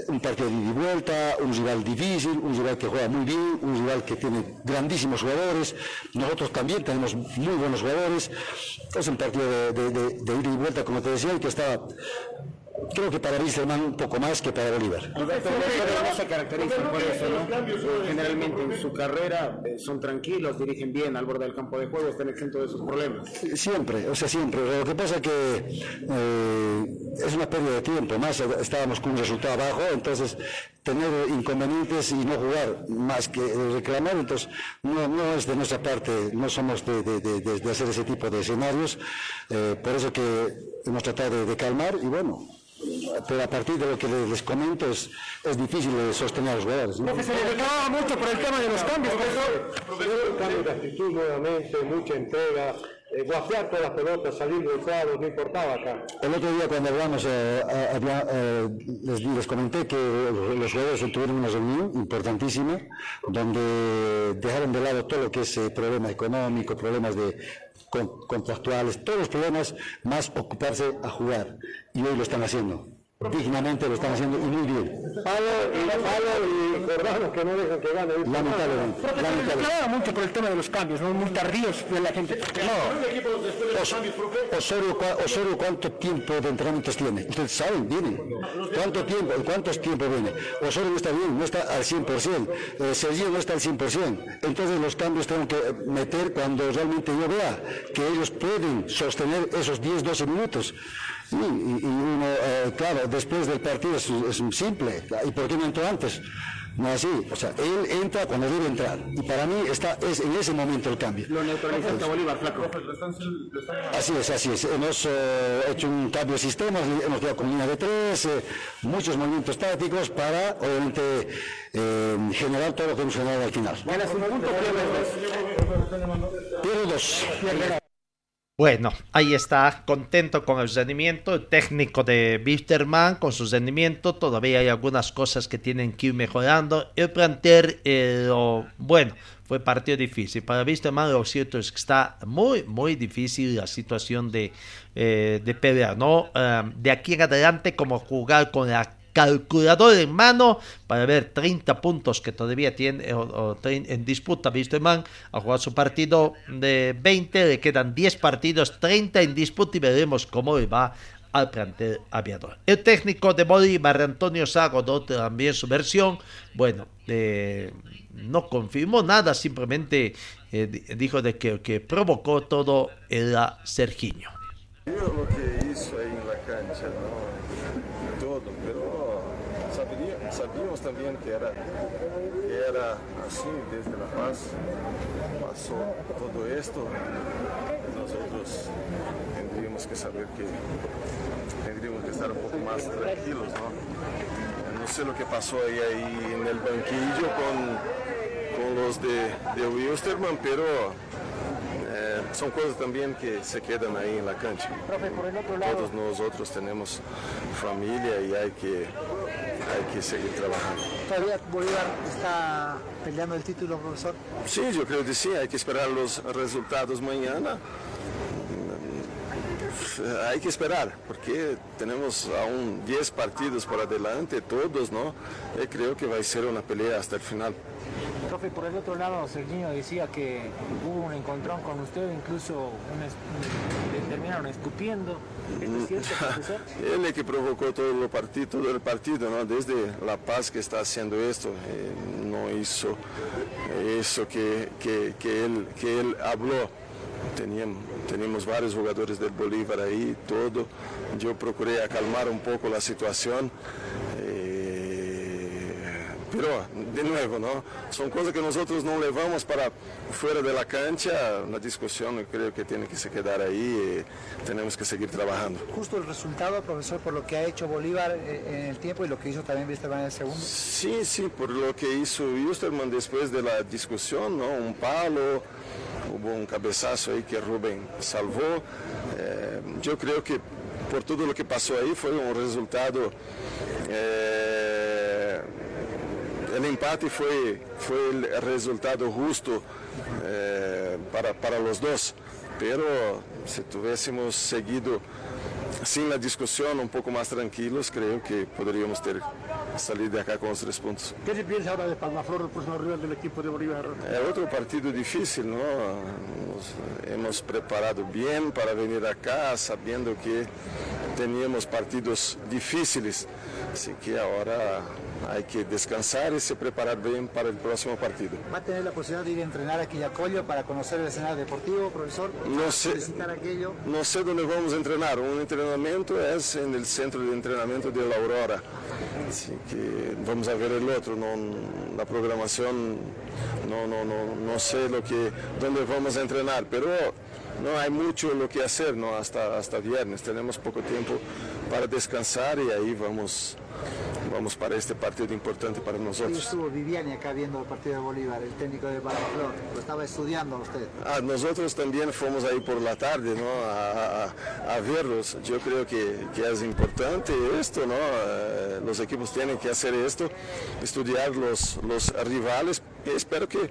un partido de ida y vuelta, un rival difícil, un rival que juega muy bien, un rival que tiene grandísimos jugadores, nosotros también tenemos muy buenos jugadores, es un partido de, ida y vuelta, como te decía, y que está creo que para Wisterman un poco más que para Bolívar. No se caracteriza por eso, ¿no? Generalmente en su carrera eh, son tranquilos, dirigen bien al borde del campo de juego, están exentos de esos problemas. Siempre, o sea, siempre. Lo que pasa es que eh, es una pérdida de tiempo, más estábamos con un resultado abajo, entonces tener inconvenientes y no jugar más que reclamar, entonces no, no es de nuestra parte, no somos de, de, de, hacer ese tipo de escenarios, eh, por eso que hemos tratado de calmar y bueno, pero a partir de lo que les, comento es, es difícil sostener a los jugadores. ¿no? se le reclamaba mucho por el tema de los cambios, profesor. Cambio de actitud nuevamente, mucha entrega, eh, todas las pelotas, salir golpeados, no importaba acá. El otro día cuando hablamos, eh, eh, les, les, comenté que los jugadores tuvieron una reunión importantísima donde dejaron de lado todo lo que es problema económico, problemas de contractuales, todos los problemas, más ocuparse a jugar. Y hoy lo están haciendo dignamente lo están haciendo y muy bien. Palo y, palo y Cordano que no dejan que gane. Lamentablemente. Lamentablemente. mucho por el tema de los cambios, ¿no? muy tardíos de la gente. No. Osorio, Osorio, ¿cuánto tiempo de entrenamientos tiene? Ustedes saben, viene. ¿Cuánto tiempo? ¿Cuántos tiempo viene? Osorio no está bien, no está al 100%. Eh, Sergio no está al 100%. Entonces los cambios tengo que meter cuando realmente yo vea que ellos pueden sostener esos 10, 12 minutos. Sí, y, uno, eh, claro, después del partido es, es, simple. ¿Y por qué no entró antes? No así. O sea, él entra cuando debe entrar. Y para mí está, es en ese momento el cambio. Lo neutralizaste a Bolívar, flaco. Así es, así es. Hemos eh, hecho un cambio de sistema, hemos quedado con línea de tres, eh, muchos movimientos tácticos para, obviamente, generar todo lo que hemos generado al final. Pierdo dos. Bueno, ahí está, contento con el rendimiento, el técnico de Bisterman con su rendimiento, todavía hay algunas cosas que tienen que ir mejorando. El planter, eh, bueno, fue partido difícil. Para Bisterman lo cierto es que está muy, muy difícil la situación de, eh, de pelear, ¿no? De aquí en adelante, como jugar con la calculador en mano para ver 30 puntos que todavía tiene en disputa Man a jugar su partido de 20, le quedan 10 partidos, 30 en disputa y veremos cómo va al plantel aviador. El técnico de Bolívar, Antonio Sago, también su versión, bueno, eh, no confirmó nada, simplemente eh, dijo de que, que provocó todo era Sergiño. lo que hizo ahí en la cancha, Todo, sabíamos también que era, que era así desde La Paz. Pasó todo esto. Nosotros tendríamos que saber que tendríamos que estar un poco más tranquilos, ¿no? No sé lo que pasó ahí, ahí en el banquillo con, con los de, de Wilstermann, pero eh, son cosas también que se quedan ahí en la cancha. Profe, por el otro lado. Todos nosotros tenemos familia y hay que, hay que seguir trabajando. ¿Todavía Bolívar está peleando el título, profesor? Sí, yo creo que sí, hay que esperar los resultados mañana. Hay que esperar, porque tenemos aún 10 partidos por adelante, todos, ¿no? Y creo que va a ser una pelea hasta el final. Profe, por el otro lado, Serginho decía que hubo un encontrón con usted, incluso un terminaron escupiendo. ¿Esto es cierto, profesor? Él es que provocó todo el partido, todo el partido, ¿no? Desde La Paz que está haciendo esto, eh, no hizo eso que, que, que él, que él habló. Teníamos, teníamos varios jugadores del Bolívar ahí, todo. Yo procuré acalmar un poco la situación. Eh, pero, de nuevo, ¿no? Son cosas que nosotros no levamos para fuera de la cancha. La discusión creo que tiene que se quedar ahí y tenemos que seguir trabajando. Justo el resultado, profesor, por lo que ha hecho Bolívar eh, en el tiempo y lo que hizo también Wisterman en el segundo. Sí, sí, por lo que hizo Wisterman después de la discusión, ¿no? Un palo, hubo un cabezazo ahí que Rubén salvó. Eh, yo creo que por todo lo que pasó ahí fue un resultado. eh, el empate fue, fue el resultado justo eh, para, para los dos, pero si tuviésemos seguido sin la discusión un poco más tranquilos, creo que podríamos ter salido de acá con los tres puntos. ¿Qué se piensa ahora de Palmaflor, el próximo rival del equipo de Bolívar? Es otro partido difícil, ¿no? Nos hemos preparado bien para venir acá, sabiendo que teníamos partidos difíciles, así que ahora hay que descansar y se preparar bien para el próximo partido. ¿Va a tener la posibilidad de ir a entrenar a Quillacollo para conocer el escenario deportivo, profesor? No sé, aquello. no sé dónde vamos a entrenar. Un entrenamiento es en el centro de entrenamiento de la Aurora. Así que vamos a ver el otro. No, la programación, no, no, no, no sé lo que, dónde vamos a entrenar, pero no hay mucho lo que hacer ¿no? hasta, hasta viernes. Tenemos poco tiempo para descansar y ahí vamos, vamos para este partido importante para nosotros. estuvo Viviani acá viendo el partido de Bolívar, el técnico de Palmaflor. Lo estaba estudiando usted. Ah, nosotros también fuimos ahí por la tarde ¿no? a, a- a verlos. Yo creo que, que es importante esto, ¿no? Eh, los equipos tienen que hacer esto, estudiar los, los rivales. Y espero que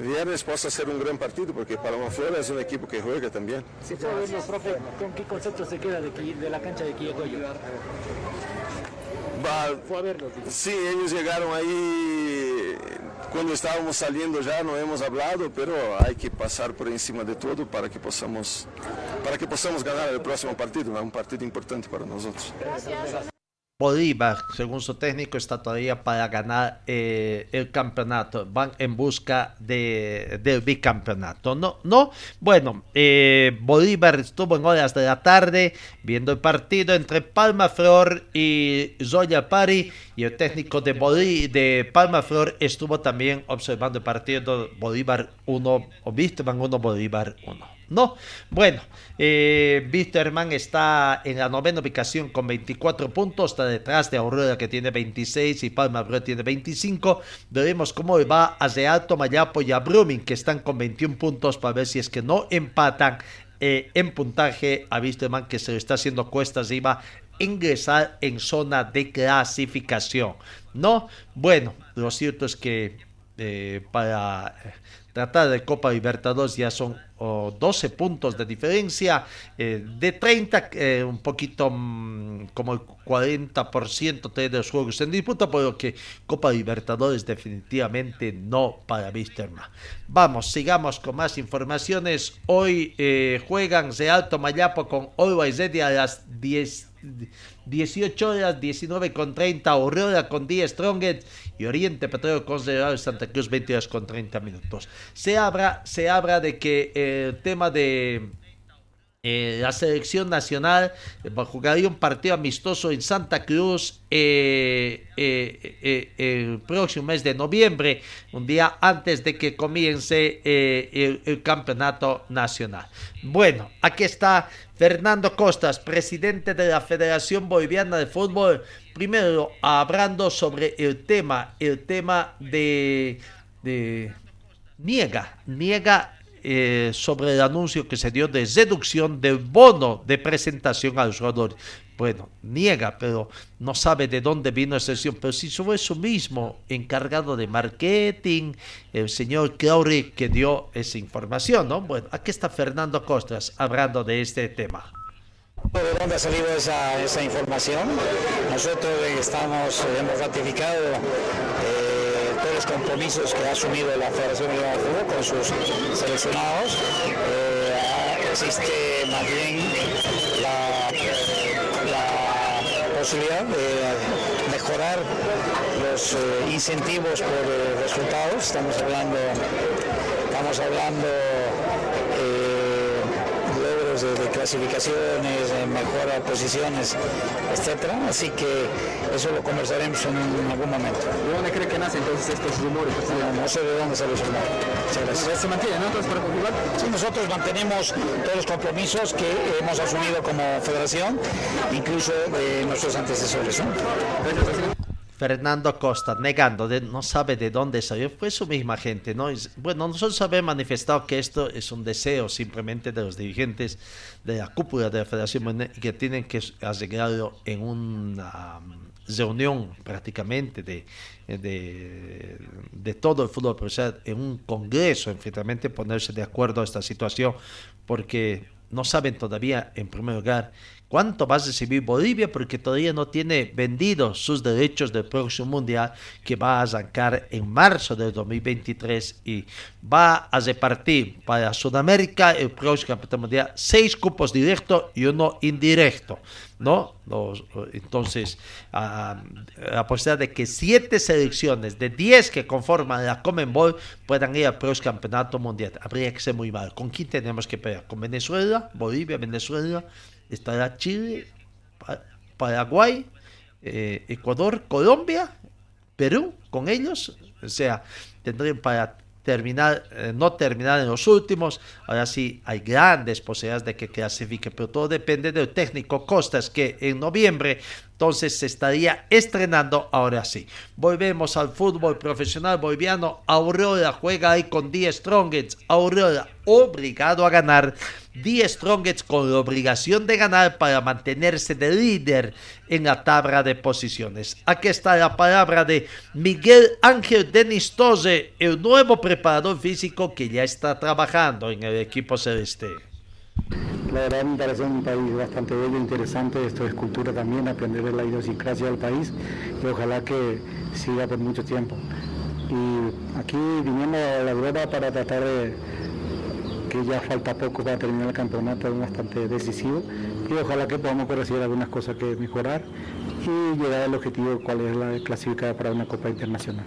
viernes possa ser un gran partido, porque Palmaflor es un equipo que juega también. Si puede verlo, profe, ¿con qué concepto se queda de, de la cancha de Quillacollo? Sí, ellos llegaron ahí cuando estábamos saliendo ya, no hemos hablado, pero hay que pasar por encima de todo para que podamos, para que podamos ganar el próximo partido, un partido importante para nosotros. Bolívar, según su técnico, está todavía para ganar eh, el campeonato. Van en busca de, del bicampeonato. No, no. Bueno, eh, Bolívar estuvo en horas de la tarde viendo el partido entre Palma Flor y Zoya Pari. Y el técnico de, Bolí- de Palma Flor estuvo también observando el partido Bolívar 1 o Wisterman 1, Bolívar 1. No, bueno, eh, Wisterman está en la novena ubicación con 24 puntos, está detrás de Aurora que tiene 26 y Palma Flor tiene 25. Veremos cómo va a Realto, Mayapo y a Brumming que están con 21 puntos para ver si es que no empatan eh, en puntaje a Wisterman que se le está haciendo cuesta arriba ingresar en zona de clasificación. No, bueno, lo cierto es que eh, para eh, tratar de Copa Libertadores ya son oh, 12 puntos de diferencia, eh, de 30, eh, un poquito mm, como el 40% de los juegos en disputa, por lo que Copa Libertadores definitivamente no para Wisterman. Vamos, sigamos con más informaciones. Hoy eh, juegan Real Tomayapo con Always Ready a las 10 18 horas 19 con 30 Aurora con 10 Strongest y Oriente Petróleo con Santa Cruz 20 horas con 30 minutos se habla, se habla de que el tema de eh, la selección nacional eh, jugaría un partido amistoso en Santa Cruz eh, eh, eh, el próximo mes de noviembre, un día antes de que comience eh, el, campeonato nacional. Bueno, aquí está Fernando Costas, presidente de la Federación Boliviana de Fútbol, primero hablando sobre el tema, el tema de niega, niega eh, sobre el anuncio que se dio de reducción del bono de presentación a los jugadores. Bueno, niega, pero no sabe de dónde vino esa decisión. Pero si fue su mismo encargado de marketing, el señor Claure, que dio esa información, ¿no? Bueno, aquí está Fernando Costas hablando de este tema. ¿De dónde ha salido esa, información? Nosotros estamos, hemos ratificado eh, todos los compromisos que ha asumido la Federación de Fútbol con sus seleccionados. Eh, existe más bien la, posibilidad de mejorar los eh, incentivos por eh, resultados. Estamos hablando, estamos hablando de, de clasificaciones, de mejora de posiciones, etcétera. Así que eso lo conversaremos en, en algún momento. ¿De dónde cree que nacen entonces estos rumores? No, no sé de dónde salió ese rumor. Muchas gracias. ¿Se mantiene, no? Entonces, para confirmar. Sí, nosotros mantenemos todos los compromisos que hemos asumido como federación, incluso de nuestros antecesores. ¿no? Fernando Costa negando, de, no sabe de dónde salió, fue su misma gente, ¿no? Es- bueno, nosotros habíamos manifestado que esto es un deseo simplemente de los dirigentes de la cúpula de la Federación y que tienen que arreglarlo en una um, reunión prácticamente de, de, de todo el fútbol profesional, en un congreso, enfrentamente ponerse de acuerdo a esta situación, porque no saben todavía, en primer lugar, cuánto va a recibir Bolivia, porque todavía no tiene vendidos sus derechos del próximo mundial que va a arrancar en marzo del 2023 y va a repartir para Sudamérica el próximo campeonato mundial seis cupos directos y uno indirecto. ¿no? Los- entonces, ah, la posibilidad de que siete selecciones de 10 que conforman la Comenbol puedan ir al próximo campeonato mundial. Habría que ser muy mal. ¿Con quién tenemos que pelear? ¿Con Venezuela? Bolivia, Venezuela, estará Chile, Pa- Paraguay, eh, Ecuador, Colombia, Perú, con ellos. O sea, tendrían para terminar, eh, no terminar en los últimos. Ahora sí, hay grandes posibilidades de que clasifique, pero todo depende del técnico Costas, que en noviembre entonces se estaría estrenando. Ahora sí, volvemos al fútbol profesional boliviano. Aurora juega ahí con 10 Strongets. Aurora obligado a ganar. 10 Strongets con la obligación de ganar para mantenerse de líder en la tabla de posiciones. Aquí está la palabra de Miguel Ángel Denis Toze, el nuevo preparador físico que ya está trabajando en el equipo celeste. La verdad me parece un país bastante bello, interesante, esto es cultura también, aprender de la idiosincrasia del país y ojalá que siga por mucho tiempo. Y aquí viniendo a la Aurora para tratar de que ya falta poco para terminar el campeonato, es bastante decisivo y ojalá que podamos corregir algunas cosas que mejorar y llegar al objetivo cuál es la clasificada para una Copa Internacional.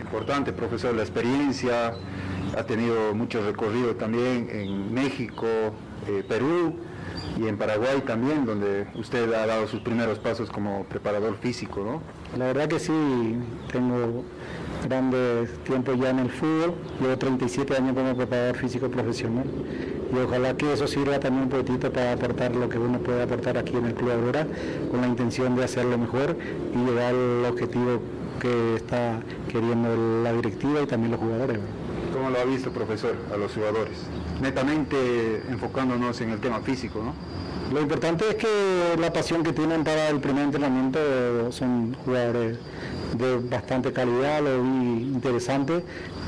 Importante, profesor, la experiencia, ha tenido mucho recorrido también en México, eh, Perú y en Paraguay también, donde usted ha dado sus primeros pasos como preparador físico, ¿no? La verdad que sí, tengo grandes tiempos ya en el fútbol, llevo 37 años como preparador físico profesional y ojalá que eso sirva también un poquitito para aportar lo que uno puede aportar aquí en el Club Aurora con la intención de hacerlo mejor y llegar al objetivo que está queriendo la directiva y también los jugadores. ¿Cómo lo ha visto, profesor, a los jugadores? Netamente enfocándonos en el tema físico, ¿no? Lo importante es que la pasión que tienen para el primer entrenamiento son jugadores de bastante calidad, lo vi interesante,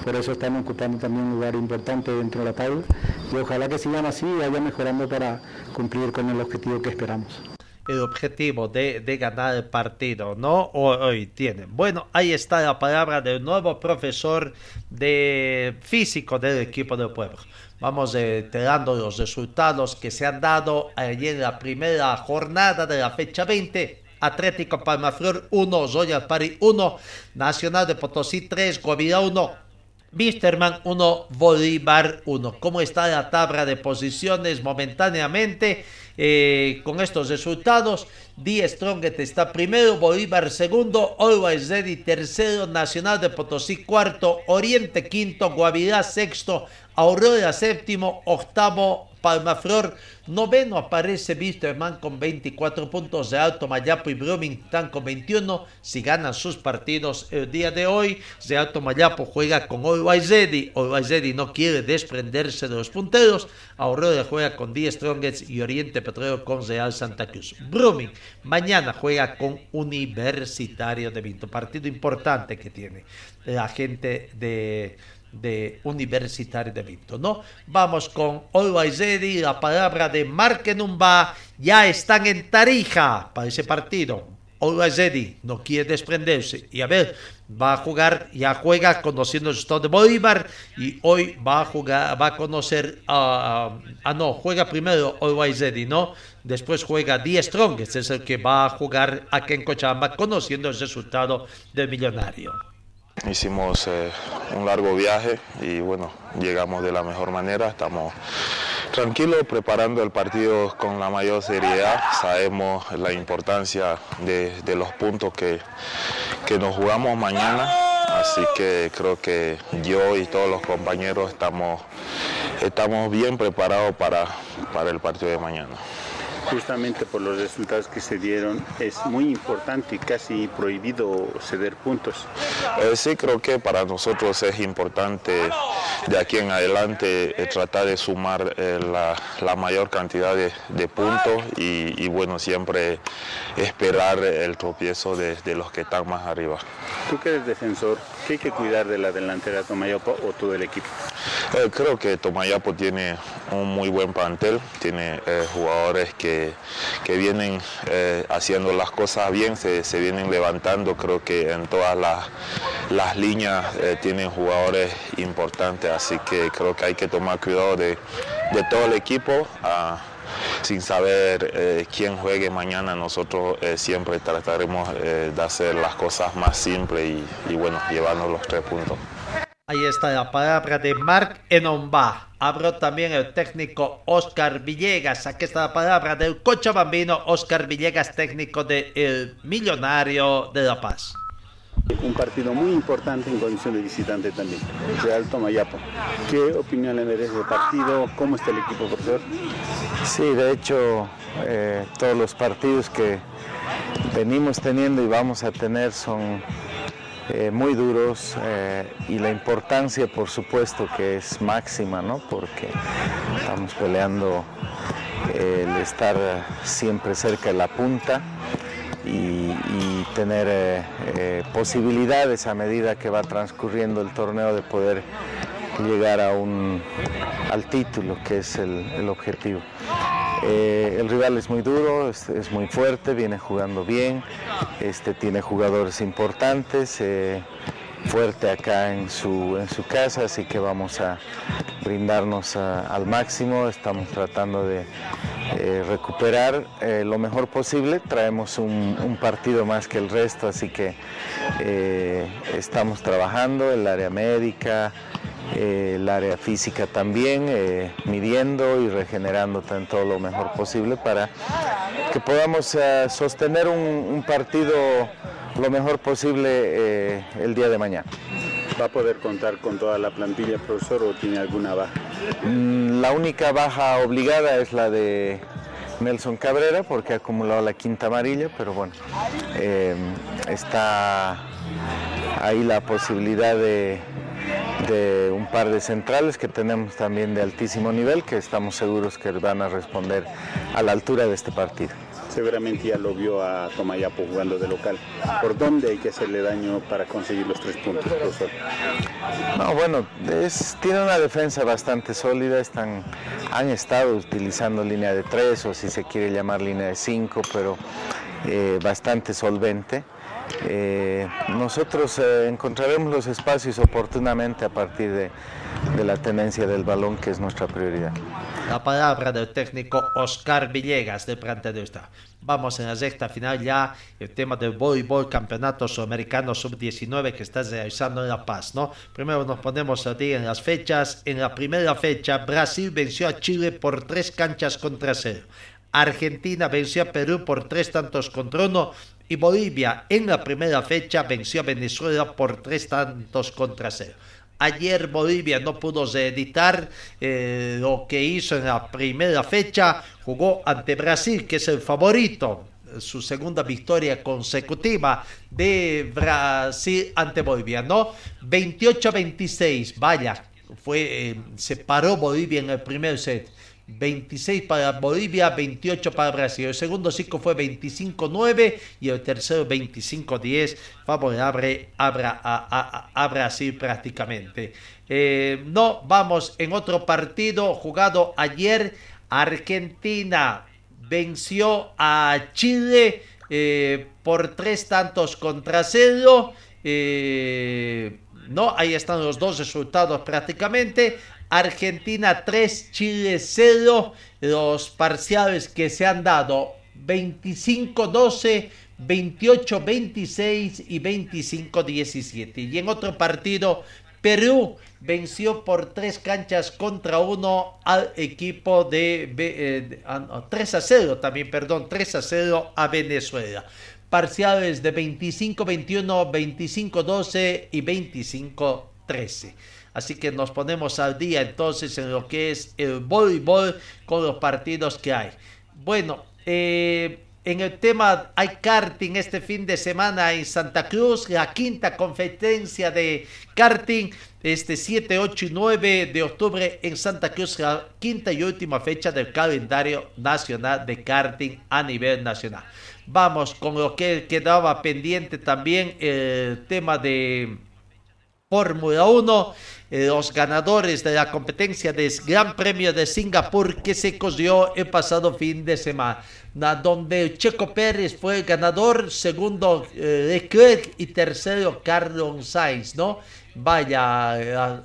por eso están ocupando también un lugar importante dentro de la tabla y ojalá que sigan así y vayan mejorando para cumplir con el objetivo que esperamos. el objetivo de, de ganar el partido, ¿no? Hoy tienen. Bueno, ahí está la palabra del nuevo profesor de físico del equipo del pueblo. Vamos reiterando los resultados que se han dado ayer en la primera jornada de la fecha 20. Atlético Palmaflor 1, Royal Party 1, Nacional de Potosí 3, Guavirá 1, Misterman 1, Bolívar 1. ¿Cómo está la tabla de posiciones momentáneamente? Eh, con estos resultados, Die Stronget está primero, Bolívar segundo, Always Ready tercero, Nacional de Potosí cuarto, Oriente quinto, Guavirá sexto, Aurora séptimo, octavo Palmaflor. Noveno aparece Wisterman con 24 puntos de Alto Mayapo y Brumming están con 21. Si ganan sus partidos el día de hoy, de Alto Mayapo juega con Olwaizedi. Olwaizedi no quiere desprenderse de los punteros. Aurora juega con 10 Strongets y Oriente Petróleo con Real Santa Cruz. Brumming mañana juega con Universitario de Vinto. Partido importante que tiene la gente de de Universitario de Vinto, ¿no? Vamos con Always la palabra de Markenumba, ya están en Tarija para ese partido. Always no quiere desprenderse y a ver, va a jugar, ya juega conociendo el estado de Bolívar y hoy va a jugar, va a conocer, a ah, no, juega primero Always ¿no? Después juega Die Strong, este es el que va a jugar aquí en Cochabamba conociendo el resultado del millonario. Hicimos eh, un largo viaje y bueno, llegamos de la mejor manera, estamos tranquilos preparando el partido con la mayor seriedad, sabemos la importancia de, los puntos que, que nos jugamos mañana, así que creo que yo y todos los compañeros estamos, estamos bien preparados para, para el partido de mañana justamente por los resultados que se dieron, es muy importante y casi prohibido ceder puntos. Eh, sí, creo que para nosotros es importante de aquí en adelante eh, tratar de sumar eh, la, mayor cantidad de, puntos y, bueno, siempre esperar el tropiezo de, los que están más arriba. Tú que eres defensor, ¿qué hay que cuidar de la delantera Tomayapo o todo el equipo? creo que Tomayapo tiene un muy buen plantel, tiene jugadores que que, vienen eh, haciendo las cosas bien, se, vienen levantando, creo que en todas las, líneas eh, tienen jugadores importantes, así que creo que hay que tomar cuidado de, todo el equipo. Ah, sin saber eh, quién juegue mañana, nosotros siempre trataremos de hacer las cosas más simples y, y bueno, llevarnos los tres puntos. Ahí está la palabra de Mark Enomba. Abro también el técnico Oscar Villegas. Aquí está la palabra del Cochabambino Oscar Villegas, técnico del de Millonario de La Paz. Un partido muy importante en condición de visitante también, Real Tomayapo. ¿Qué opinión le merece el partido? ¿Cómo está el equipo, profesor? Sí, de hecho, eh, todos los partidos que venimos teniendo y vamos a tener son eh, muy duros eh, y la importancia por supuesto que es máxima, ¿no? porque estamos peleando el estar siempre cerca de la punta y, tener eh, posibilidades a medida que va transcurriendo el torneo de poder llegar a un, al título que es el objetivo. Eh, el rival es muy duro, es, muy fuerte, viene jugando bien, este, tiene jugadores importantes, eh, fuerte acá en su, en su casa, así que vamos a brindarnos al máximo, estamos tratando de eh, recuperar lo mejor posible, traemos un, partido más que el resto, así que estamos trabajando, el área médica, eh, el área física también, eh, midiendo y regenerando todo lo mejor posible para que podamos eh, sostener un, partido lo mejor posible el día de mañana. ¿Va a poder contar con toda la plantilla, profesor, o tiene alguna baja? Mm, la única baja obligada es la de Nelson Cabrera, porque ha acumulado la quinta amarilla, pero bueno, está ahí la posibilidad de de un par de centrales que tenemos también de altísimo nivel que estamos seguros que van a responder a la altura de este partido. Seguramente ya lo vio a Tomayapo jugando de local. ¿Por dónde hay que hacerle daño para conseguir los tres puntos, profesor? No, bueno, tiene una defensa bastante sólida, están, han estado utilizando línea de tres o si se quiere llamar línea de cinco, pero eh, bastante solvente. Eh, nosotros eh, encontraremos los espacios oportunamente a partir de, la tenencia del balón, que es nuestra prioridad. La palabra del técnico Oscar Villegas de Esta. Vamos en la sexta final ya, el tema del voleibol campeonato sudamericano sub-19 que está realizando en La Paz, ¿no? Primero nos ponemos a día en las fechas. En la primera fecha, Brasil venció a Chile por tres canchas contra cero. Argentina venció a Perú por tres tantos contra uno y Bolivia en la primera fecha venció a Venezuela por tres tantos contra cero. Ayer Bolivia no pudo reeditar eh, lo que hizo en la primera fecha. Jugó ante Brasil, que es el favorito. Su segunda victoria consecutiva de Brasil ante Bolivia, ¿no? 28 a 26, vaya, fue, eh, se paró Bolivia en el primer set. 26 para Bolivia, 28 para Brasil. El segundo ciclo fue 25-9 y el tercero 25-10, favorable a, Brasil prácticamente. Eh, no, vamos en otro partido jugado ayer. Argentina venció a Chile eh, por tres tantos contra cero. Eh, no, ahí están los dos resultados prácticamente. Argentina 3, Chile 0. Los parciales que se han dado 25-12, 28-26 y 25-17. Y en otro partido, Perú venció por tres canchas contra uno al equipo de, 3 eh, ah, a 0 también, perdón, 3 a 0 a Venezuela. Parciales de 25-21, 25-12 y 25-13. Así que nos ponemos al día entonces en lo que es el voleibol con los partidos que hay. Bueno, eh, en el tema hay karting este fin de semana en Santa Cruz, la quinta competencia de karting, este 7, 8 y 9 de octubre en Santa Cruz, la quinta y última fecha del calendario nacional de karting a nivel nacional. Vamos con lo que quedaba pendiente también, el tema de Fórmula 1 eh, los ganadores de la competencia del Gran Premio de Singapur que se corrió el pasado fin de semana, donde Checo Pérez fue el ganador, segundo eh, Leclerc y tercero Carlos Sainz, ¿no? Vaya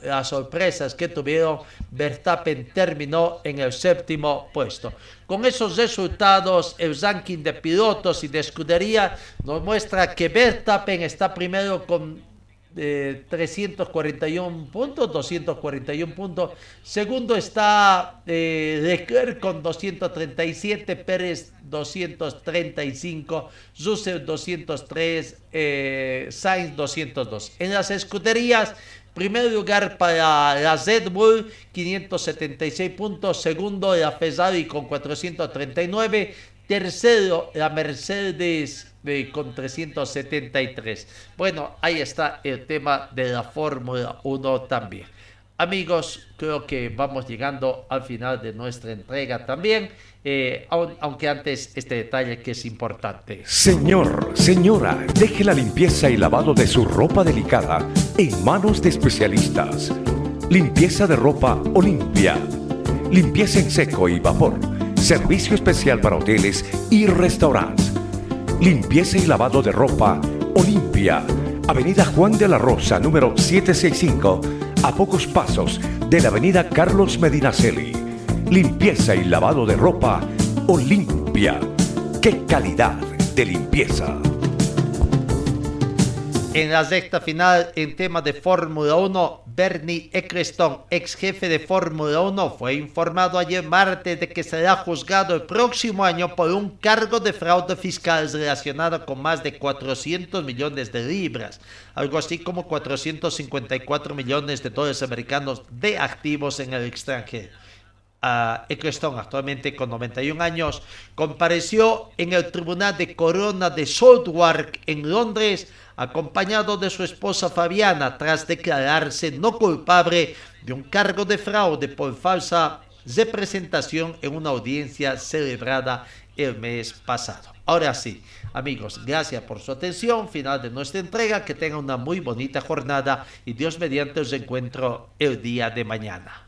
las sorpresas que tuvieron, Verstappen terminó en el séptimo puesto. Con esos resultados, el ranking de pilotos y de escudería nos muestra que Verstappen está primero con 341 puntos, 241 puntos. Segundo está eh, con 237, Pérez 235, Russell 203, eh, Sainz 202. En las escuderías, primer lugar para la Red Bull 576 puntos, segundo la Ferrari con 439, tercero la Mercedes con 373. Bueno, ahí está el tema de la Fórmula 1 también. Amigos, creo que vamos llegando al final de nuestra entrega también, eh, aunque antes este detalle que es importante. Señor, señora, deje la limpieza y lavado de su ropa delicada en manos de especialistas. Limpieza de ropa Olimpia. Limpieza en seco y vapor. Servicio especial para hoteles y restaurantes limpieza y lavado de ropa Olimpia, Avenida Juan de la Rosa, número 765, a pocos pasos de la Avenida Carlos Medinaceli. Limpieza y lavado de ropa Olimpia. ¡Qué calidad de limpieza! En la sexta final, en tema de Fórmula 1, Bernie Eccleston, ex jefe de Fórmula 1, fue informado ayer martes de que será juzgado el próximo año por un cargo de fraude fiscal relacionado con más de 400 millones de libras, algo así como 454 millones de dólares americanos de activos en el extranjero. Uh, Eccleston, actualmente con 91 años, compareció en el Tribunal de Corona de Southwark en Londres acompañado de su esposa Fabiana, tras declararse no culpable de un cargo de fraude por falsa representación en una audiencia celebrada el mes pasado. Ahora sí, amigos, gracias por su atención. Final de nuestra entrega. Que tengan una muy bonita jornada y Dios mediante os encuentro el día de mañana.